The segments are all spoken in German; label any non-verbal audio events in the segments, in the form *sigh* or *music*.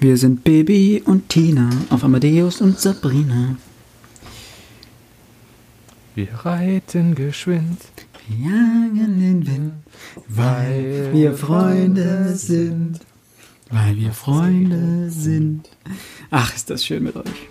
Wir sind Baby und Tina auf Amadeus und Sabrina. Wir reiten geschwind, Wir jagen den Wind, weil wir Freunde sind. Weil wir Freunde sind. Ach, ist das schön mit euch.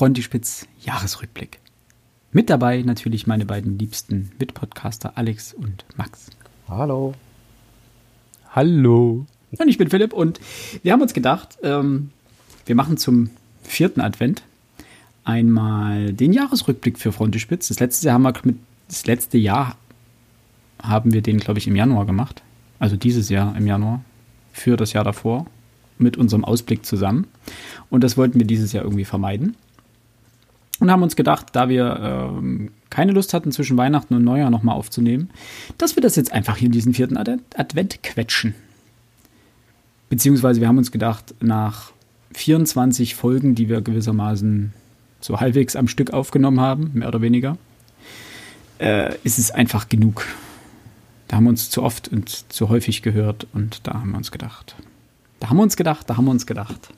Frontispitz Jahresrückblick. Mit dabei natürlich meine beiden liebsten Mitpodcaster Alex und Max. Hallo. Hallo. Und ich bin Philipp und wir haben uns gedacht, ähm, wir machen zum vierten Advent einmal den Jahresrückblick für Frontispitz. Das letzte Jahr haben wir mit, das letzte Jahr haben wir den, glaube ich, im Januar gemacht. Also dieses Jahr im Januar für das Jahr davor mit unserem Ausblick zusammen. Und das wollten wir dieses Jahr irgendwie vermeiden. Und haben uns gedacht, da wir ähm, keine Lust hatten, zwischen Weihnachten und Neujahr nochmal aufzunehmen, dass wir das jetzt einfach hier in diesen vierten Advent, quetschen. Beziehungsweise wir haben uns gedacht, nach 24 Folgen, die wir gewissermaßen so halbwegs am Stück aufgenommen haben, mehr oder weniger, äh, ist es einfach genug. Da haben wir uns zu oft und zu häufig gehört und da haben wir uns gedacht. Da haben wir uns gedacht, da haben wir uns gedacht.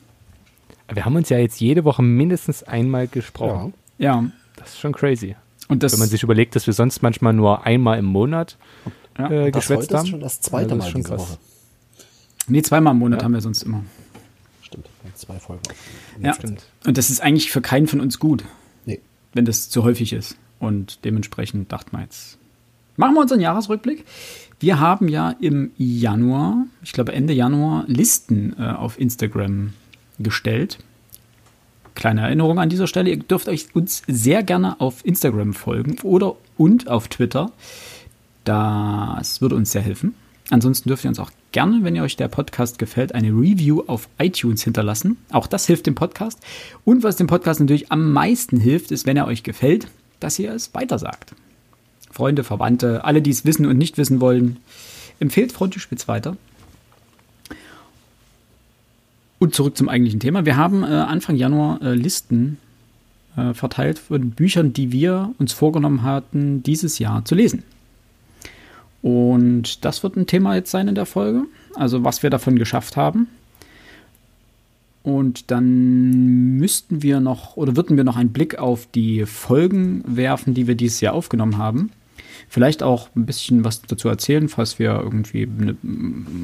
Wir haben uns ja jetzt jede Woche mindestens einmal gesprochen. Ja, Das ist schon crazy. und das, Wenn man sich überlegt, dass wir sonst manchmal nur einmal im Monat ja. äh, Das geschwätzt heute haben. ist schon das zweite Also das Mal schon diese krass. Woche. nee, zweimal im Monat Ja. haben wir sonst immer. Stimmt, zwei Folgen. Ja. Stimmt. Und das ist eigentlich für keinen von uns gut, Nee. wenn das zu häufig ist. Und dementsprechend dachten wir jetzt, machen wir unseren Jahresrückblick. Wir haben ja im Januar, ich glaube Ende Januar, Listen äh, auf Instagram gestellt. Kleine Erinnerung an dieser Stelle, ihr dürft euch uns sehr gerne auf Instagram folgen oder und auf Twitter. Das würde uns sehr helfen. Ansonsten dürft ihr uns auch gerne, wenn ihr euch der Podcast gefällt, eine Review auf iTunes hinterlassen. Auch das hilft dem Podcast. Und was dem Podcast natürlich am meisten hilft, ist, wenn er euch gefällt, dass ihr es weitersagt. Freunde, Verwandte, alle, die es wissen und nicht wissen wollen, empfehlt Frontispitz weiter. Und zurück zum eigentlichen Thema. Wir haben äh, Anfang Januar äh, Listen äh, verteilt von Büchern, die wir uns vorgenommen hatten, dieses Jahr zu lesen. Und das wird ein Thema jetzt sein in der Folge. Also was wir davon geschafft haben. Und dann müssten wir noch oder würden wir noch einen Blick auf die Folgen werfen, die wir dieses Jahr aufgenommen haben. Vielleicht auch ein bisschen was dazu erzählen, falls wir irgendwie eine,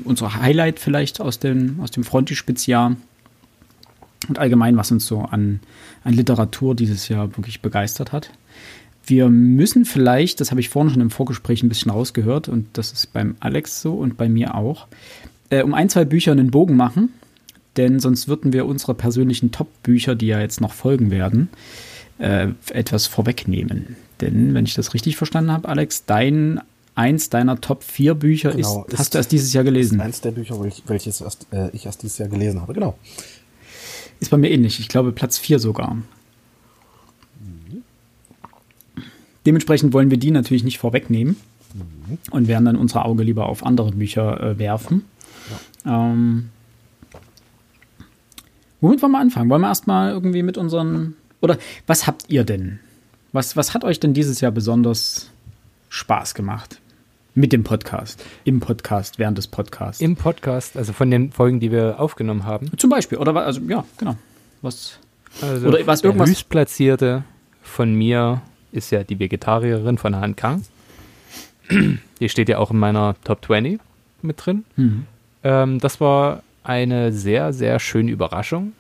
unsere Highlight vielleicht aus dem, aus dem Frontispitzjahr und allgemein, was uns so an, an Literatur dieses Jahr wirklich begeistert hat. Wir müssen vielleicht, das habe ich vorhin schon im Vorgespräch ein bisschen rausgehört und das ist beim Alex so und bei mir auch, äh, um ein, zwei Bücher einen Bogen machen, denn sonst würden wir unsere persönlichen Top-Bücher, die ja jetzt noch folgen werden, äh, etwas vorwegnehmen. Denn, wenn ich das richtig verstanden habe, Alex, dein eins deiner Top 4 Bücher Genau, ist, ist- hast du erst dieses Jahr gelesen. Eins der Bücher, welch- welches erst, äh, ich erst dieses Jahr gelesen habe. Genau. Ist bei mir ähnlich. Ich glaube Platz 4 sogar. Dementsprechend wollen wir die natürlich nicht vorwegnehmen und werden dann unser Auge lieber auf andere Bücher äh, werfen. Ähm, womit wollen wir anfangen? Wollen wir erstmal irgendwie mit unseren. Oder was habt ihr denn? Was, was hat euch denn dieses Jahr besonders Spaß gemacht? Mit dem Podcast. Im Podcast, während des Podcasts. Im Podcast, also von den Folgen, die wir aufgenommen haben. Zum Beispiel. Oder also ja, genau. Was. Also Oder was, der irgendwas- höchstplatzierte von mir ist ja die Vegetarierin von Han Kang. Die steht ja auch in meiner Top 20 mit drin. Mhm. Ähm, das war eine sehr, sehr schöne Überraschung.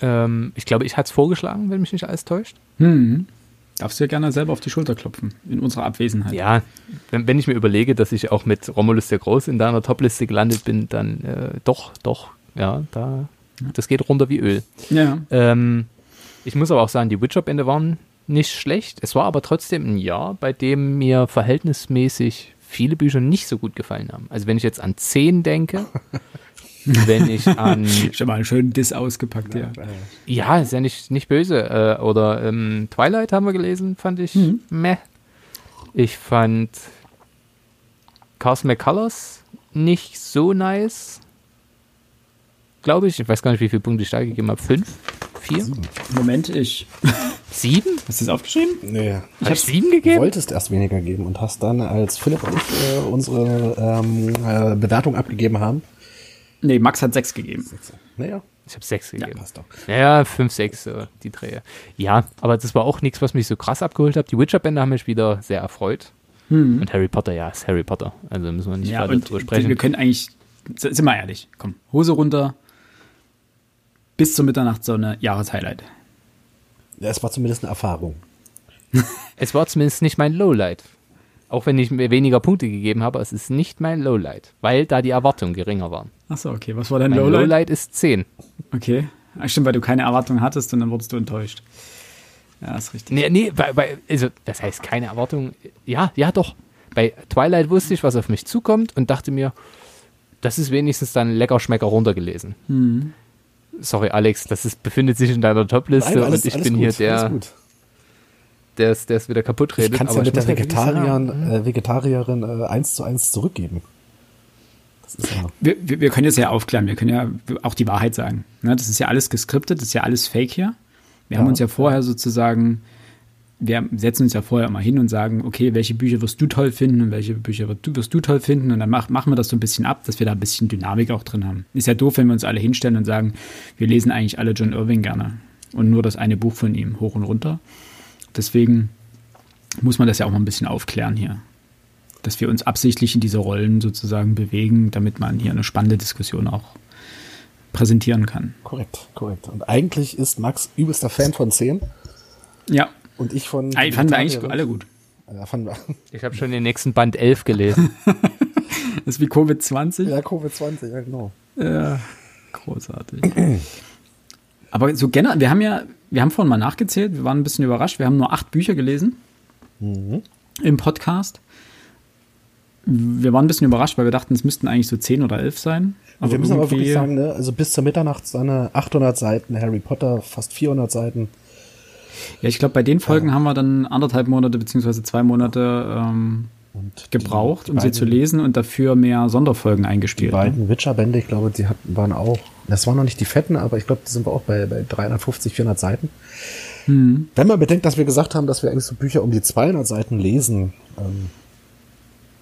Ähm, ich glaube, ich hatte es vorgeschlagen, wenn mich nicht alles täuscht. Hm. Darfst du dir gerne selber auf die Schulter klopfen, in unserer Abwesenheit. Ja, wenn, wenn ich mir überlege, dass ich auch mit Romulus der Groß in deiner Topliste gelandet bin, dann äh, doch, doch, ja, da, das geht runter wie Öl. Ja. Ähm, ich muss aber auch sagen, die Witcher-Bände waren nicht schlecht. Es war aber trotzdem ein Jahr, bei dem mir verhältnismäßig viele Bücher nicht so gut gefallen haben. Also wenn ich jetzt an 10 denke, *laughs* wenn ich an. *laughs* Schon mal einen schönen Diss ausgepackt, ja. Ja, ist ja nicht, nicht böse. Äh, oder ähm, Twilight haben wir gelesen, fand ich Mhm. meh. Ich fand Carson McCullers nicht so nice. Glaube ich. Ich weiß gar nicht, wie viele Punkte ich da gegeben habe. Fünf? Vier? Moment, ich. *laughs* Sieben? Hast du das aufgeschrieben? Nee. Habe ich sieben Du gegeben? wolltest erst weniger geben und hast dann, als Philipp und ich äh, unsere ähm, äh, Bewertung abgegeben haben, Nee, Max hat sechs gegeben. naja, Ich habe sechs gegeben. passt doch. Ja, fünf, sechs, so die Drehe. Ja, aber das war auch nichts, was mich so krass abgeholt hat. Die Witcher-Bände haben mich wieder sehr erfreut. Und Harry Potter, ja, ist Harry Potter. Also müssen wir nicht Ja, weiter drüber sprechen. wir können eigentlich, sind wir ehrlich, komm, Hose runter, bis zur Mitternachtssonne, Jahreshighlight. Ja, es war zumindest eine Erfahrung. *laughs* Es war zumindest nicht mein Lowlight. Auch wenn ich mir weniger Punkte gegeben habe, es ist nicht mein Lowlight, weil da die Erwartungen geringer waren. Achso, okay, was war dein Mein Lowlight? Lowlight ist 10. Okay, ah, stimmt, weil du keine Erwartungen hattest und dann wurdest du enttäuscht. Ja, ist richtig. Nee, nee, bei, bei, also, das heißt keine Erwartungen. Ja, ja, doch. Bei Twilight wusste ich, was auf mich zukommt und dachte mir, das ist wenigstens dann lecker Schmecker runtergelesen. Mhm. Sorry, Alex, das ist, befindet sich in deiner Topliste alles- und ich alles bin gut, hier alles der, gut. Der es der es wieder kaputt Ich redet. kann es ja mit der Vegetariern, äh, Vegetarierin äh, eins zu eins zurückgeben. Das ist ja, Wir, wir, wir können jetzt ja aufklären, wir können ja auch die Wahrheit sagen. Ne, das ist ja alles geskriptet, das ist ja alles fake hier. Wir Ja, haben uns ja vorher sozusagen, wir setzen uns ja vorher immer hin und sagen, okay, welche Bücher wirst du toll finden und welche Bücher wirst du, wirst du toll finden und dann mach, machen wir das so ein bisschen ab, dass wir da ein bisschen Dynamik auch drin haben. Ist ja doof, wenn wir uns alle hinstellen und sagen, wir lesen eigentlich alle John Irving gerne und nur das eine Buch von ihm hoch und runter. Deswegen muss man das ja auch mal ein bisschen aufklären hier. Dass wir uns absichtlich in diese Rollen sozusagen bewegen, damit man hier eine spannende Diskussion auch präsentieren kann. korrekt, korrekt. Und eigentlich ist Max übelster Fan von 10 Ja, und ich von. Ah, fanden wir eigentlich alle gut. Ja, fanden wir. Ich habe schon den nächsten Band 11 gelesen. *laughs* Das ist wie Covid-20. Ja, Covid-20, ja, genau. Ja, großartig. Aber so generell, wir haben ja, wir haben vorhin mal nachgezählt, wir waren ein bisschen überrascht, wir haben nur acht Bücher gelesen im Podcast. Wir waren ein bisschen überrascht, weil wir dachten, es müssten eigentlich so zehn oder elf sein. Aber wir müssen aber wirklich sagen, ne, also bis zur Mitternachtssonne 800 Seiten, Harry Potter fast 400 Seiten. Ja, ich glaube, bei den Folgen haben wir dann anderthalb Monate beziehungsweise zwei Monate ähm, Und gebraucht, die um sie beiden- zu lesen und dafür mehr Sonderfolgen Die eingespielt. ne? beiden Witcher-Bände, ich glaube, die hatten, waren auch, das waren noch nicht die fetten, aber ich glaube, die sind wir auch bei, bei 350, 400 Seiten. Mhm. Wenn man bedenkt, dass wir gesagt haben, dass wir eigentlich so Bücher um die 200 Seiten lesen, ähm,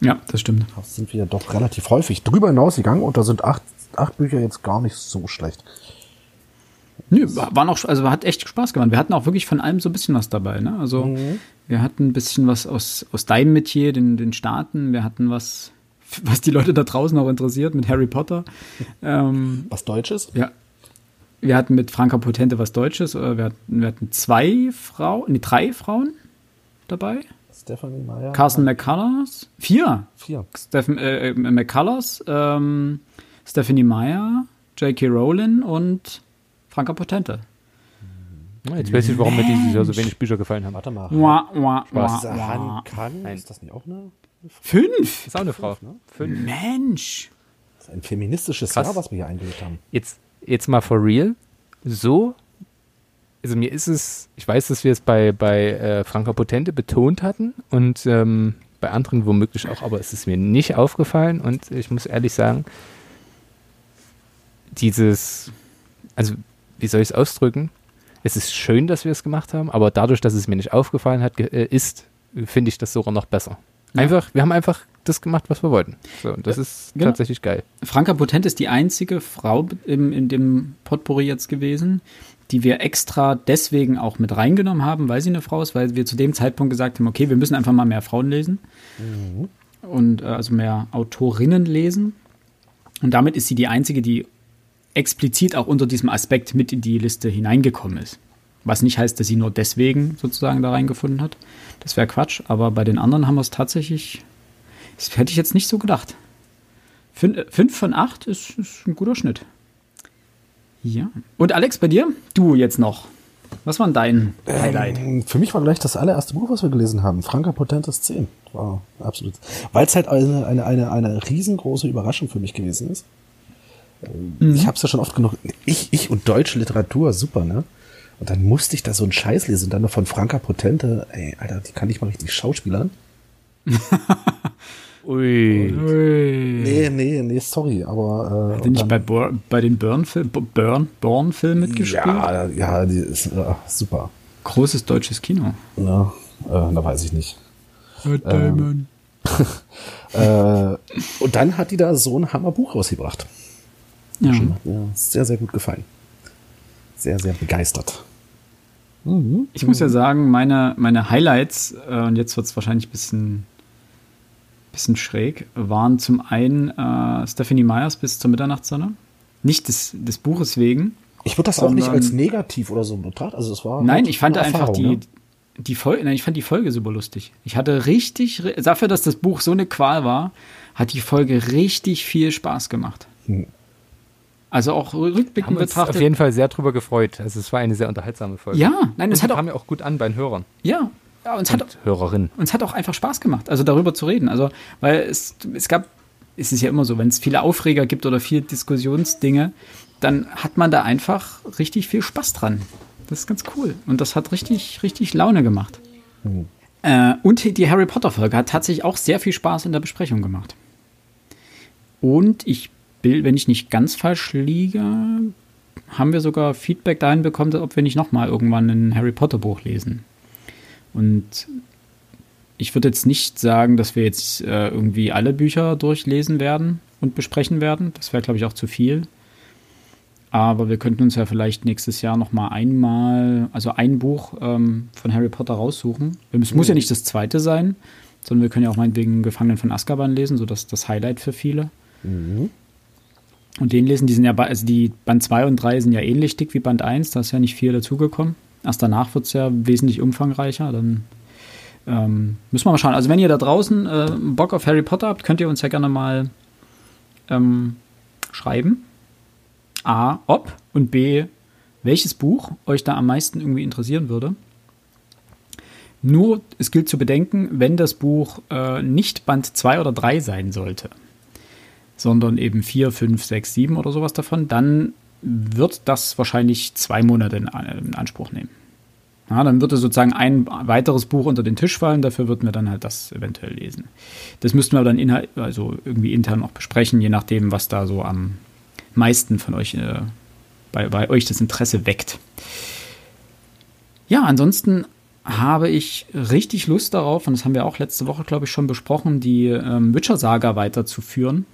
Ja, das stimmt. sind wir doch relativ häufig drüber hinausgegangen und da sind acht, acht Bücher jetzt gar nicht so schlecht. Nö, war war noch, also hat echt Spaß gemacht. Wir hatten auch wirklich von allem so ein bisschen was dabei. Ne? Also wir hatten ein bisschen was aus, aus deinem Metier, den, den Staaten. Wir hatten was, was die Leute da draußen auch interessiert mit Harry Potter. ähm, Was Deutsches? ja. Wir hatten mit Franka Potente was Deutsches. äh, Wir hatten, wir hatten zwei Frauen, nee, drei Frauen dabei. Stephanie Meyer. Carson McCullers. Vier. Vier. Stephen äh, äh, McCullers, ähm, Stephanie Meyer, J.K. Rowling und Franka Potente. Jetzt weiß ich, warum mir dieses Jahr so wenig Bücher gefallen haben. Warte mal. Wah, wah, Spaß. wah, wah. Han Kan, ist das nicht auch eine, Fünf? Ist auch eine Frau. Fünf. Mensch. das ist ein feministisches Krass. Jahr, was wir hier eingelegt haben? Jetzt, jetzt mal for real. So, also mir ist es, ich weiß, dass wir es bei, bei äh, Franka Potente betont hatten und ähm, bei anderen womöglich auch, aber es ist mir nicht aufgefallen und ich muss ehrlich sagen, dieses, also wie soll ich es ausdrücken? Es ist schön, dass wir es gemacht haben, aber dadurch, dass es mir nicht aufgefallen hat, äh, ist, finde ich das sogar noch besser. Ja. Einfach, wir haben einfach das gemacht, was wir wollten. So, und das ist genau. tatsächlich geil. Franka Potent ist die einzige Frau im, in dem Potpourri jetzt gewesen, die wir extra deswegen auch mit reingenommen haben, weil sie eine Frau ist, weil wir zu dem Zeitpunkt gesagt haben, okay, wir müssen einfach mal mehr Frauen lesen und äh, also mehr Autorinnen lesen. Und damit ist sie die einzige, die explizit auch unter diesem Aspekt mit in die Liste hineingekommen ist. Was nicht heißt, dass sie nur deswegen sozusagen da reingefunden hat. Das wäre Quatsch, aber bei den anderen haben wir es tatsächlich, das hätte ich jetzt nicht so gedacht. Fün- äh, Fünf von acht ist, ist ein guter Schnitt. Ja. Und Alex, bei dir? Du jetzt noch. Was war denn dein Highlight? Ähm, Für mich war gleich das allererste Buch, was wir gelesen haben. Franka Potentes 10. War absolut. Weil es halt eine, eine, eine, eine riesengroße Überraschung für mich gewesen ist. Ich habe es ja schon oft genug. Ich, ich und deutsche Literatur, super, ne? Und dann musste ich da so einen Scheiß lesen, dann noch von Franka Potente. Ey, Alter, die kann ich mal richtig schauspielern. *laughs* Ui. Nee, nee, nee, sorry, aber. Äh, Hat die nicht bei, bei den Burn-Film Burn, Born-Film mitgespielt? ja, ja, die ist äh, super. Großes deutsches Kino. Ja, äh, da weiß ich nicht. Diamond. *laughs* Äh, und dann hat die da so ein Hammerbuch rausgebracht. Ja. Hat mir sehr, sehr gut gefallen. Sehr, sehr begeistert. Ich muss ja sagen, meine, meine Highlights, äh, und jetzt wird es wahrscheinlich ein bisschen, bisschen schräg, waren zum einen äh, Stephanie Myers bis zur Mitternachtssonne. Nicht des, des Buches wegen. Ich würde das auch nicht Sondern- als negativ oder so betrachten. Also es war Nein, ich fand einfach die, ne? die Folge, nein, ich fand die Folge super lustig. Ich hatte richtig, ri- dafür, dass das Buch so eine Qual war, hat die Folge richtig viel Spaß gemacht. Hm. Also auch rückblickend Haben uns betrachtet. auf jeden Fall sehr drüber gefreut. Also es war eine sehr unterhaltsame Folge. ja, nein, es hat auch, kam ja auch gut an bei den Hörern ja, ja, uns hat, und Hörerinnen. uns hat auch einfach Spaß gemacht, also darüber zu reden. Also, weil es, es gab, es ist ja immer so, wenn es viele Aufreger gibt oder viele Diskussionsdinge, dann hat man da einfach richtig viel Spaß dran. Das ist ganz cool. Und das hat richtig, richtig Laune gemacht. Äh, und die Harry Potter-Folge hat tatsächlich auch sehr viel Spaß in der Besprechung gemacht. Und ich will, wenn ich nicht ganz falsch liege, haben wir sogar Feedback dahin bekommen, ob wir nicht nochmal irgendwann ein Harry Potter-Buch lesen. Und ich würde jetzt nicht sagen, dass wir jetzt äh, irgendwie alle Bücher durchlesen werden und besprechen werden. Das wäre, glaube ich, auch zu viel. Aber wir könnten uns ja vielleicht nächstes Jahr noch mal einmal, also ein Buch ähm, von Harry Potter raussuchen. Es muss ja nicht das zweite sein, sondern wir können ja auch meinetwegen Gefangenen von Azkaban lesen, so dass das Highlight für viele. Und den lesen, die sind ja, also die Band 2 und 3 sind ja ähnlich dick wie Band 1, da ist ja nicht viel dazugekommen. Erst danach wird es ja wesentlich umfangreicher, dann ähm, müssen wir mal schauen. Also wenn ihr da draußen äh, Bock auf Harry Potter habt, könnt ihr uns ja gerne mal ähm, schreiben. A, ob und B, welches Buch euch da am meisten irgendwie interessieren würde. Nur, es gilt zu bedenken, wenn das Buch äh, nicht Band 2 oder 3 sein sollte, sondern eben 4, 5, 6, 7 oder sowas davon, dann wird das wahrscheinlich zwei Monate in, in Anspruch nehmen. Ja, dann würde sozusagen ein weiteres Buch unter den Tisch fallen, dafür würden wir dann halt das eventuell lesen. Das müssten wir dann inhalt, also irgendwie intern auch besprechen, je nachdem, was da so am meisten von euch, äh, bei, bei euch das Interesse weckt. Ja, ansonsten habe ich richtig Lust darauf, und das haben wir auch letzte Woche, glaube ich, schon besprochen, die ähm, Witcher-Saga weiterzuführen.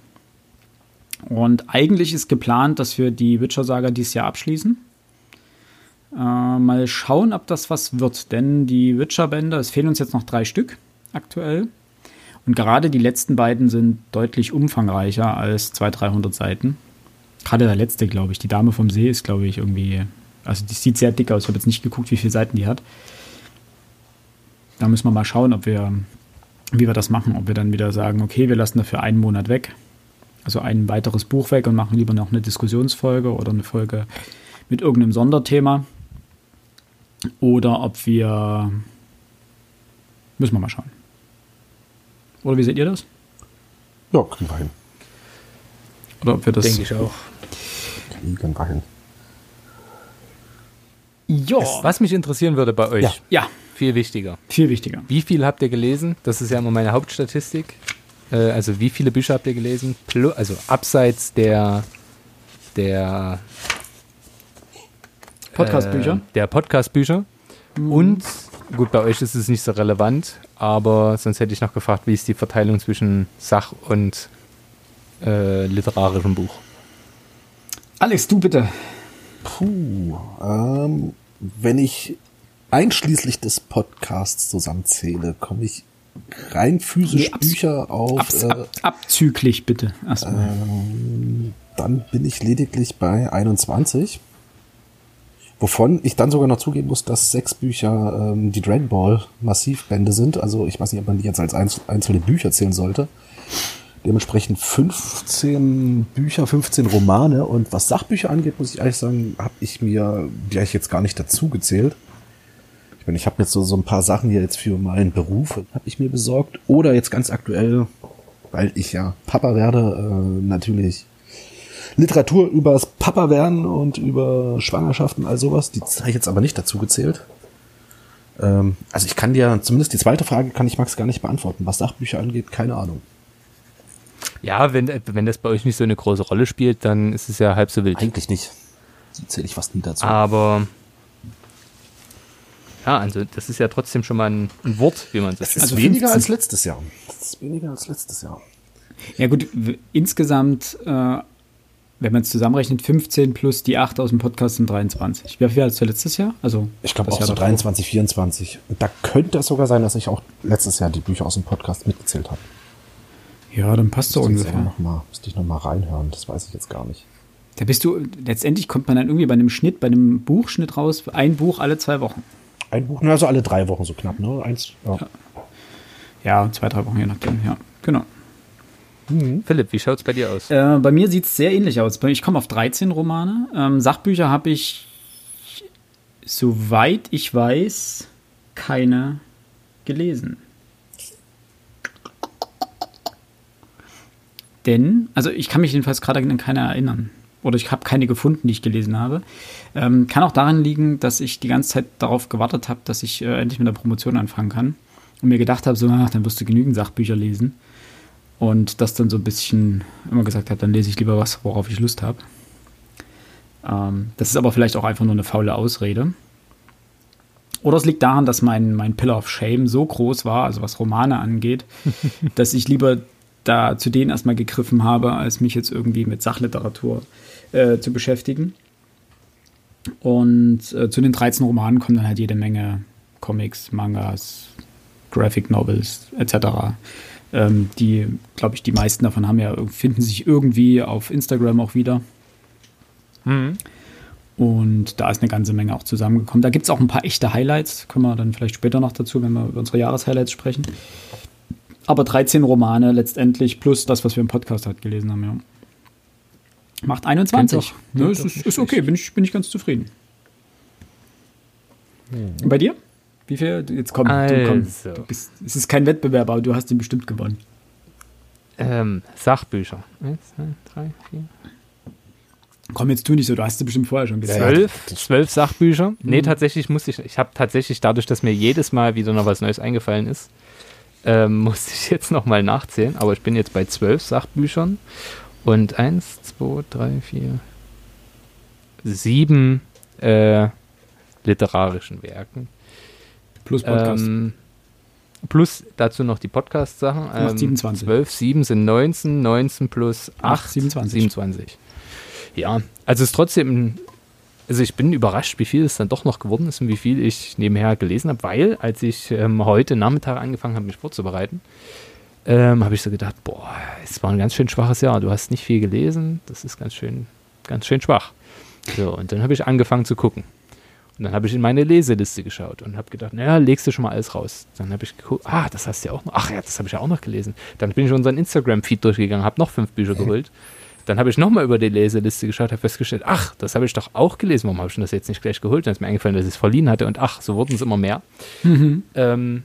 Und eigentlich ist geplant, dass wir die Witcher-Saga dieses Jahr abschließen. Äh, mal schauen, ob das was wird, denn die Witcher-Bände, es fehlen uns jetzt noch drei Stück aktuell. Und gerade die letzten beiden sind deutlich umfangreicher als 200, 300 Seiten. Gerade der letzte, glaube ich. Die Dame vom See ist, glaube ich, irgendwie. Also, die sieht sehr dick aus. Ich habe jetzt nicht geguckt, wie viele Seiten die hat. Da müssen wir mal schauen, ob wir, wie wir das machen. Ob wir dann wieder sagen, okay, wir lassen dafür einen Monat weg. Also ein weiteres Buch weg und machen lieber noch eine Diskussionsfolge oder eine Folge mit irgendeinem Sonderthema. Oder ob wir. Müssen wir mal schauen. Oder wie seht ihr das? Ja, kriegen wir hin. Oder ob wir das. Denke ich auch. Kriegen wir hin. Ja. Was mich interessieren würde bei euch, Ja. Ja, viel wichtiger. viel wichtiger. Wie viel habt ihr gelesen? Das ist ja immer meine Hauptstatistik. Äh, also wie viele Bücher habt ihr gelesen? Plu also abseits der der Podcast-Bücher? äh, der Podcast-Bücher. Und gut, bei euch ist es nicht so relevant, aber sonst hätte ich noch gefragt, wie ist die Verteilung zwischen Sach- und äh, literarischem Buch? Alex, du bitte. Puh, ähm, wenn ich einschließlich des Podcasts zusammenzähle, komme ich rein physisch Nee, Bücher auf, Abs äh, ab, abzüglich bitte. Erstmal. dann bin ich lediglich bei 21. Wovon ich dann sogar noch zugeben muss, dass sechs Bücher ähm, die Dragon Ball Massivbände sind. Also ich weiß nicht, ob man die jetzt als einz einzelne Bücher zählen sollte. Dementsprechend 15 Bücher, 15 Romane. Und was Sachbücher angeht, muss ich ehrlich sagen, habe ich mir gleich jetzt gar nicht dazu gezählt. Ich meine, ich habe jetzt so, so ein paar Sachen hier jetzt für meinen Beruf, habe ich mir besorgt. Oder jetzt ganz aktuell, weil ich ja Papa werde, äh, natürlich Literatur übers Papa werden und über Schwangerschaften, all sowas. Die habe ich jetzt aber nicht dazu gezählt. Ähm, also ich kann dir, zumindest die zweite Frage kann ich Max gar nicht beantworten. Was Sachbücher angeht, keine Ahnung. Ja, wenn, wenn das bei euch nicht so eine große Rolle spielt, dann ist es ja halb so wild. Eigentlich nicht. Die zähle ich fast nie dazu. Aber ja, also das ist ja trotzdem schon mal ein, ein Wort, wie man das ist also weniger als letztes Jahr. Das ist weniger als letztes Jahr. Ja gut, insgesamt, äh, wenn man es zusammenrechnet, 15 plus die 8 aus dem Podcast sind 23. Wie viel als letztes Jahr? Also ich glaube auch Jahr so 23, 24. Und da könnte es sogar sein, dass ich auch letztes Jahr die Bücher aus dem Podcast mitgezählt habe. Ja, dann passt so ungefähr. Noch mal, müsste ich nochmal reinhören, das weiß ich jetzt gar nicht. Da bist du, letztendlich kommt man dann irgendwie bei einem Schnitt, bei einem Buchschnitt raus, ein Buch alle zwei Wochen. Ein Buch, also alle drei Wochen so knapp, ne? Eins, ja. Ja, zwei, drei Wochen, je nachdem, ja. Genau. Mhm. Philipp, wie schaut es bei dir aus? Äh, bei mir sieht es sehr ähnlich aus. Ich komme auf 13 Romane. Ähm, Sachbücher habe ich, soweit ich weiß, keine gelesen. Denn, also ich kann mich jedenfalls gerade an keine erinnern. Oder ich habe keine gefunden, die ich gelesen habe. Ähm, kann auch daran liegen, dass ich die ganze Zeit darauf gewartet habe, dass ich äh, endlich mit der Promotion anfangen kann. Und mir gedacht habe, so, ach, dann wirst du genügend Sachbücher lesen. Und das dann so ein bisschen immer gesagt habe, dann lese ich lieber was, worauf ich Lust habe. Ähm, das ist aber vielleicht auch einfach nur eine faule Ausrede. Oder es liegt daran, dass mein, mein Pillar of Shame so groß war, also was Romane angeht, *laughs* dass ich lieber da zu denen erstmal gegriffen habe, als mich jetzt irgendwie mit Sachliteratur äh, zu beschäftigen. Und äh, zu den 13 Romanen kommen dann halt jede Menge Comics, Mangas, Graphic Novels etc. Ähm, die, glaube ich, die meisten davon haben ja, finden sich irgendwie auf Instagram auch wieder. Mhm. Und da ist eine ganze Menge auch zusammengekommen. Da gibt es auch ein paar echte Highlights. Kommen wir dann vielleicht später noch dazu, wenn wir über unsere Jahreshighlights sprechen. Aber 13 Romane letztendlich plus das, was wir im Podcast halt gelesen haben, ja. Macht 21. Ja, ist, ist, ist, okay, bin ich, bin ich ganz zufrieden. Mhm. Bei dir? Wie viel? Jetzt komm, also. du, komm. Also. Du bist, es ist kein Wettbewerb, aber du hast ihn bestimmt gewonnen. Ähm, Sachbücher. Eins, zwei, drei, vier. Komm, jetzt tu nicht so, du hast sie bestimmt vorher schon gesagt. Zwölf, zwölf Sachbücher. Mhm. Nee, tatsächlich musste ich, ich habe tatsächlich dadurch, dass mir jedes Mal wieder noch was Neues eingefallen ist, ähm, *laughs* musste ich jetzt nochmal nachzählen, aber ich bin jetzt bei zwölf Sachbüchern und eins, zwei, drei, vier, sieben äh, literarischen Werken. Plus Podcast. Ähm, plus dazu noch die Podcast-Sachen. Ähm, 27. 12, 7 sind 19, 19 plus 8, 27. 27. Ja, also es ist trotzdem also ich bin überrascht, wie viel es dann doch noch geworden ist und wie viel ich nebenher gelesen habe, weil als ich ähm, heute Nachmittag angefangen habe, mich vorzubereiten, ähm, habe ich so gedacht, boah, es war ein ganz schön schwaches Jahr. Du hast nicht viel gelesen, das ist ganz schön, ganz schön schwach. So, und dann habe ich angefangen zu gucken. Und dann habe ich in meine Leseliste geschaut und habe gedacht, naja, legst du schon mal alles raus. Dann habe ich geguckt, ah, das hast du ja auch noch. Ach ja, das habe ich ja auch noch gelesen. Dann bin ich unseren Instagram-Feed durchgegangen, habe noch fünf Bücher geholt. Dann habe ich nochmal über die Leseliste geschaut, habe festgestellt, ach, das habe ich doch auch gelesen. Warum habe ich das jetzt nicht gleich geholt? Dann ist mir eingefallen, dass ich es verliehen hatte und ach, so wurden es immer mehr. Mhm. Ähm,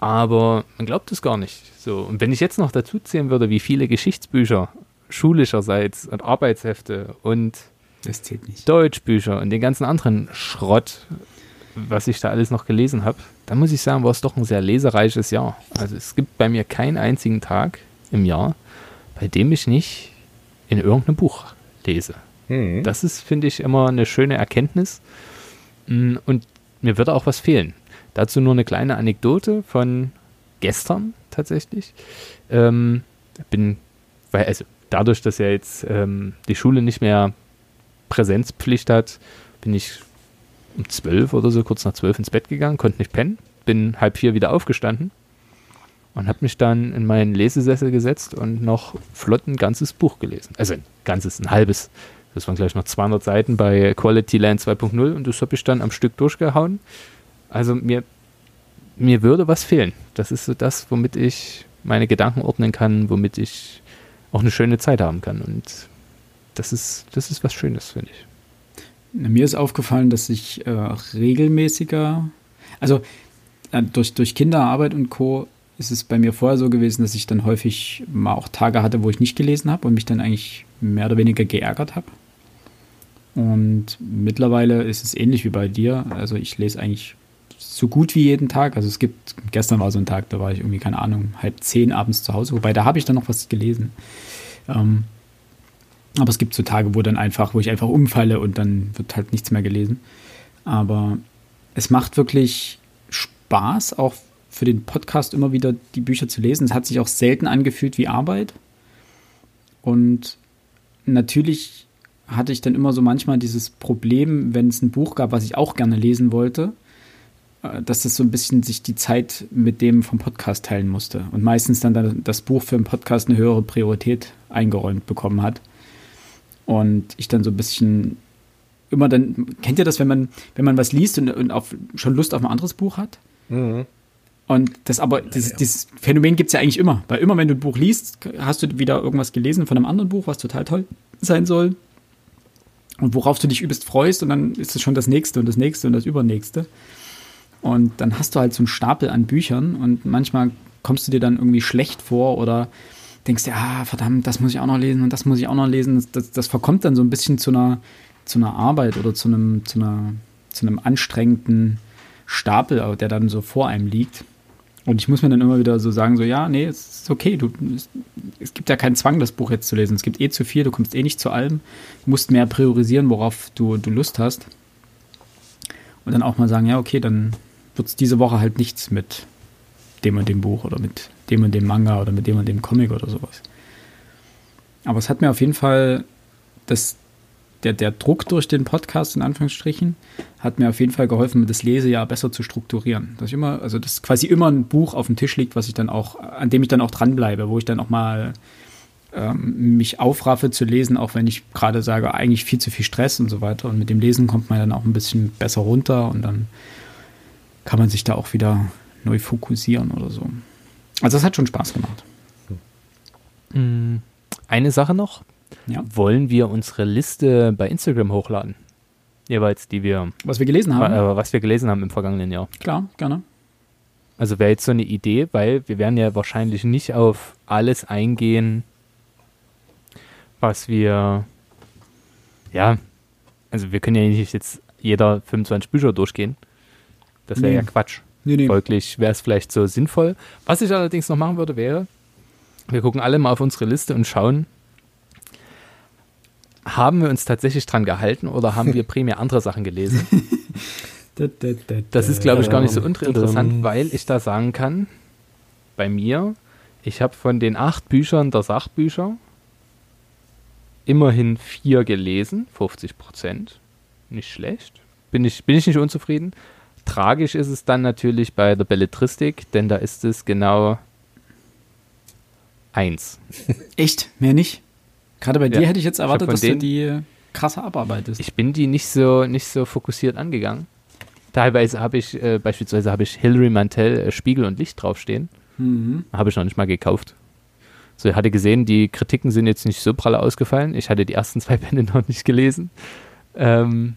aber man glaubt es gar nicht. So. Und wenn ich jetzt noch dazu zählen würde, wie viele Geschichtsbücher schulischerseits und Arbeitshefte und Deutschbücher und den ganzen anderen Schrott, was ich da alles noch gelesen habe, dann muss ich sagen, war es doch ein sehr lesereiches Jahr. Also es gibt bei mir keinen einzigen Tag im Jahr, bei dem ich nicht in irgendeinem Buch lese. Mhm. Das ist, finde ich, immer eine schöne Erkenntnis. Mm, und mir würde auch was fehlen. Dazu nur eine kleine Anekdote von gestern tatsächlich. Ähm, bin, weil, also dadurch, dass ja jetzt ähm, die Schule nicht mehr Präsenzpflicht hat, bin ich um zwölf oder so, kurz nach zwölf ins Bett gegangen, konnte nicht pennen, bin halb vier wieder aufgestanden und habe mich dann in meinen Lesesessel gesetzt und noch flott ein ganzes Buch gelesen. Also ein ganzes, ein halbes. Das waren gleich noch 200 Seiten bei Quality Land 2.0 und das habe ich dann am Stück durchgehauen. Also mir, mir würde was fehlen. Das ist so das, womit ich meine Gedanken ordnen kann, womit ich auch eine schöne Zeit haben kann. Und das ist, das ist was Schönes, finde ich. Mir ist aufgefallen, dass ich äh, regelmäßiger, also äh, durch, durch Kinderarbeit und Co ist es bei mir vorher so gewesen, dass ich dann häufig mal auch Tage hatte, wo ich nicht gelesen habe und mich dann eigentlich mehr oder weniger geärgert habe. Und mittlerweile ist es ähnlich wie bei dir. Also ich lese eigentlich so gut wie jeden Tag. Also es gibt, gestern war so ein Tag, da war ich irgendwie, keine Ahnung, halb zehn abends zu Hause. Wobei, da habe ich dann noch was gelesen. Ähm, aber es gibt so Tage, wo dann einfach, wo ich einfach umfalle und dann wird halt nichts mehr gelesen. Aber es macht wirklich Spaß, auch für den Podcast immer wieder die Bücher zu lesen. Es hat sich auch selten angefühlt wie Arbeit. Und natürlich hatte ich dann immer so manchmal dieses Problem, wenn es ein Buch gab, was ich auch gerne lesen wollte, dass das so ein bisschen sich die Zeit mit dem vom Podcast teilen musste und meistens dann das Buch für den Podcast eine höhere Priorität eingeräumt bekommen hat. Und ich dann so ein bisschen immer dann, kennt ihr das, wenn man, wenn man was liest und, und auf, schon Lust auf ein anderes Buch hat? Mhm. Und das aber, dieses, dieses Phänomen gibt es ja eigentlich immer. Weil immer, wenn du ein Buch liest, hast du wieder irgendwas gelesen von einem anderen Buch, was total toll sein soll und worauf du dich übelst freust und dann ist es schon das nächste und das nächste und das übernächste. Und dann hast du halt so einen Stapel an Büchern und manchmal kommst du dir dann irgendwie schlecht vor oder denkst dir, ah, verdammt, das muss ich auch noch lesen und das muss ich auch noch lesen. Das, das, verkommt dann so ein bisschen zu einer, zu einer Arbeit oder zu einem, zu einer, zu einem anstrengenden Stapel, der dann so vor einem liegt. Und ich muss mir dann immer wieder so sagen, so, ja, nee, es ist okay, du, es, es, gibt ja keinen Zwang, das Buch jetzt zu lesen. Es gibt eh zu viel, du kommst eh nicht zu allem. Du musst mehr priorisieren, worauf du, du Lust hast. Und dann auch mal sagen, ja, okay, dann wird es diese Woche halt nichts mit dem und dem Buch oder mit dem und dem Manga oder mit dem und dem Comic oder sowas. Aber es hat mir auf jeden Fall das, der, der Druck durch den Podcast, in Anführungsstrichen, hat mir auf jeden Fall geholfen, das Lesejahr besser zu strukturieren. Dass ich immer, also dass quasi immer ein Buch auf dem Tisch liegt, was ich dann auch, an dem ich dann auch dranbleibe, wo ich dann auch mal ähm, mich aufraffe zu lesen, auch wenn ich gerade sage, eigentlich viel zu viel Stress und so weiter. Und mit dem Lesen kommt man dann auch ein bisschen besser runter und dann kann man sich da auch wieder neu fokussieren oder so. Also das hat schon Spaß gemacht. Hm. Eine Sache noch. Ja. Wollen wir unsere Liste bei Instagram hochladen? Jeweils, die wir. Was wir gelesen haben. Äh, was wir gelesen haben im vergangenen Jahr. Klar, gerne. Also wäre jetzt so eine Idee, weil wir werden ja wahrscheinlich nicht auf alles eingehen, was wir. Ja, also wir können ja nicht jetzt jeder 25 Bücher durchgehen. Das wäre nee. ja Quatsch. Nee, nee. Folglich wäre es vielleicht so sinnvoll. Was ich allerdings noch machen würde, wäre, wir gucken alle mal auf unsere Liste und schauen, haben wir uns tatsächlich dran gehalten oder haben wir *laughs* primär andere Sachen gelesen? Das ist, glaube ich, gar nicht so uninteressant, weil ich da sagen kann, bei mir, ich habe von den acht Büchern der Sachbücher immerhin vier gelesen, 50 Prozent. Nicht schlecht. Bin ich, bin ich nicht unzufrieden. Tragisch ist es dann natürlich bei der Belletristik, denn da ist es genau eins. *laughs* Echt? Mehr nicht? Gerade bei ja. dir hätte ich jetzt erwartet, dass du die krasser abarbeitest. Ich bin die nicht so, nicht so fokussiert angegangen. Teilweise habe ich, äh, beispielsweise habe ich Hilary Mantel äh, Spiegel und Licht draufstehen. Mhm. Habe ich noch nicht mal gekauft. So, ich hatte gesehen, die Kritiken sind jetzt nicht so prall ausgefallen. Ich hatte die ersten *laughs* zwei Bände noch nicht gelesen. Ähm,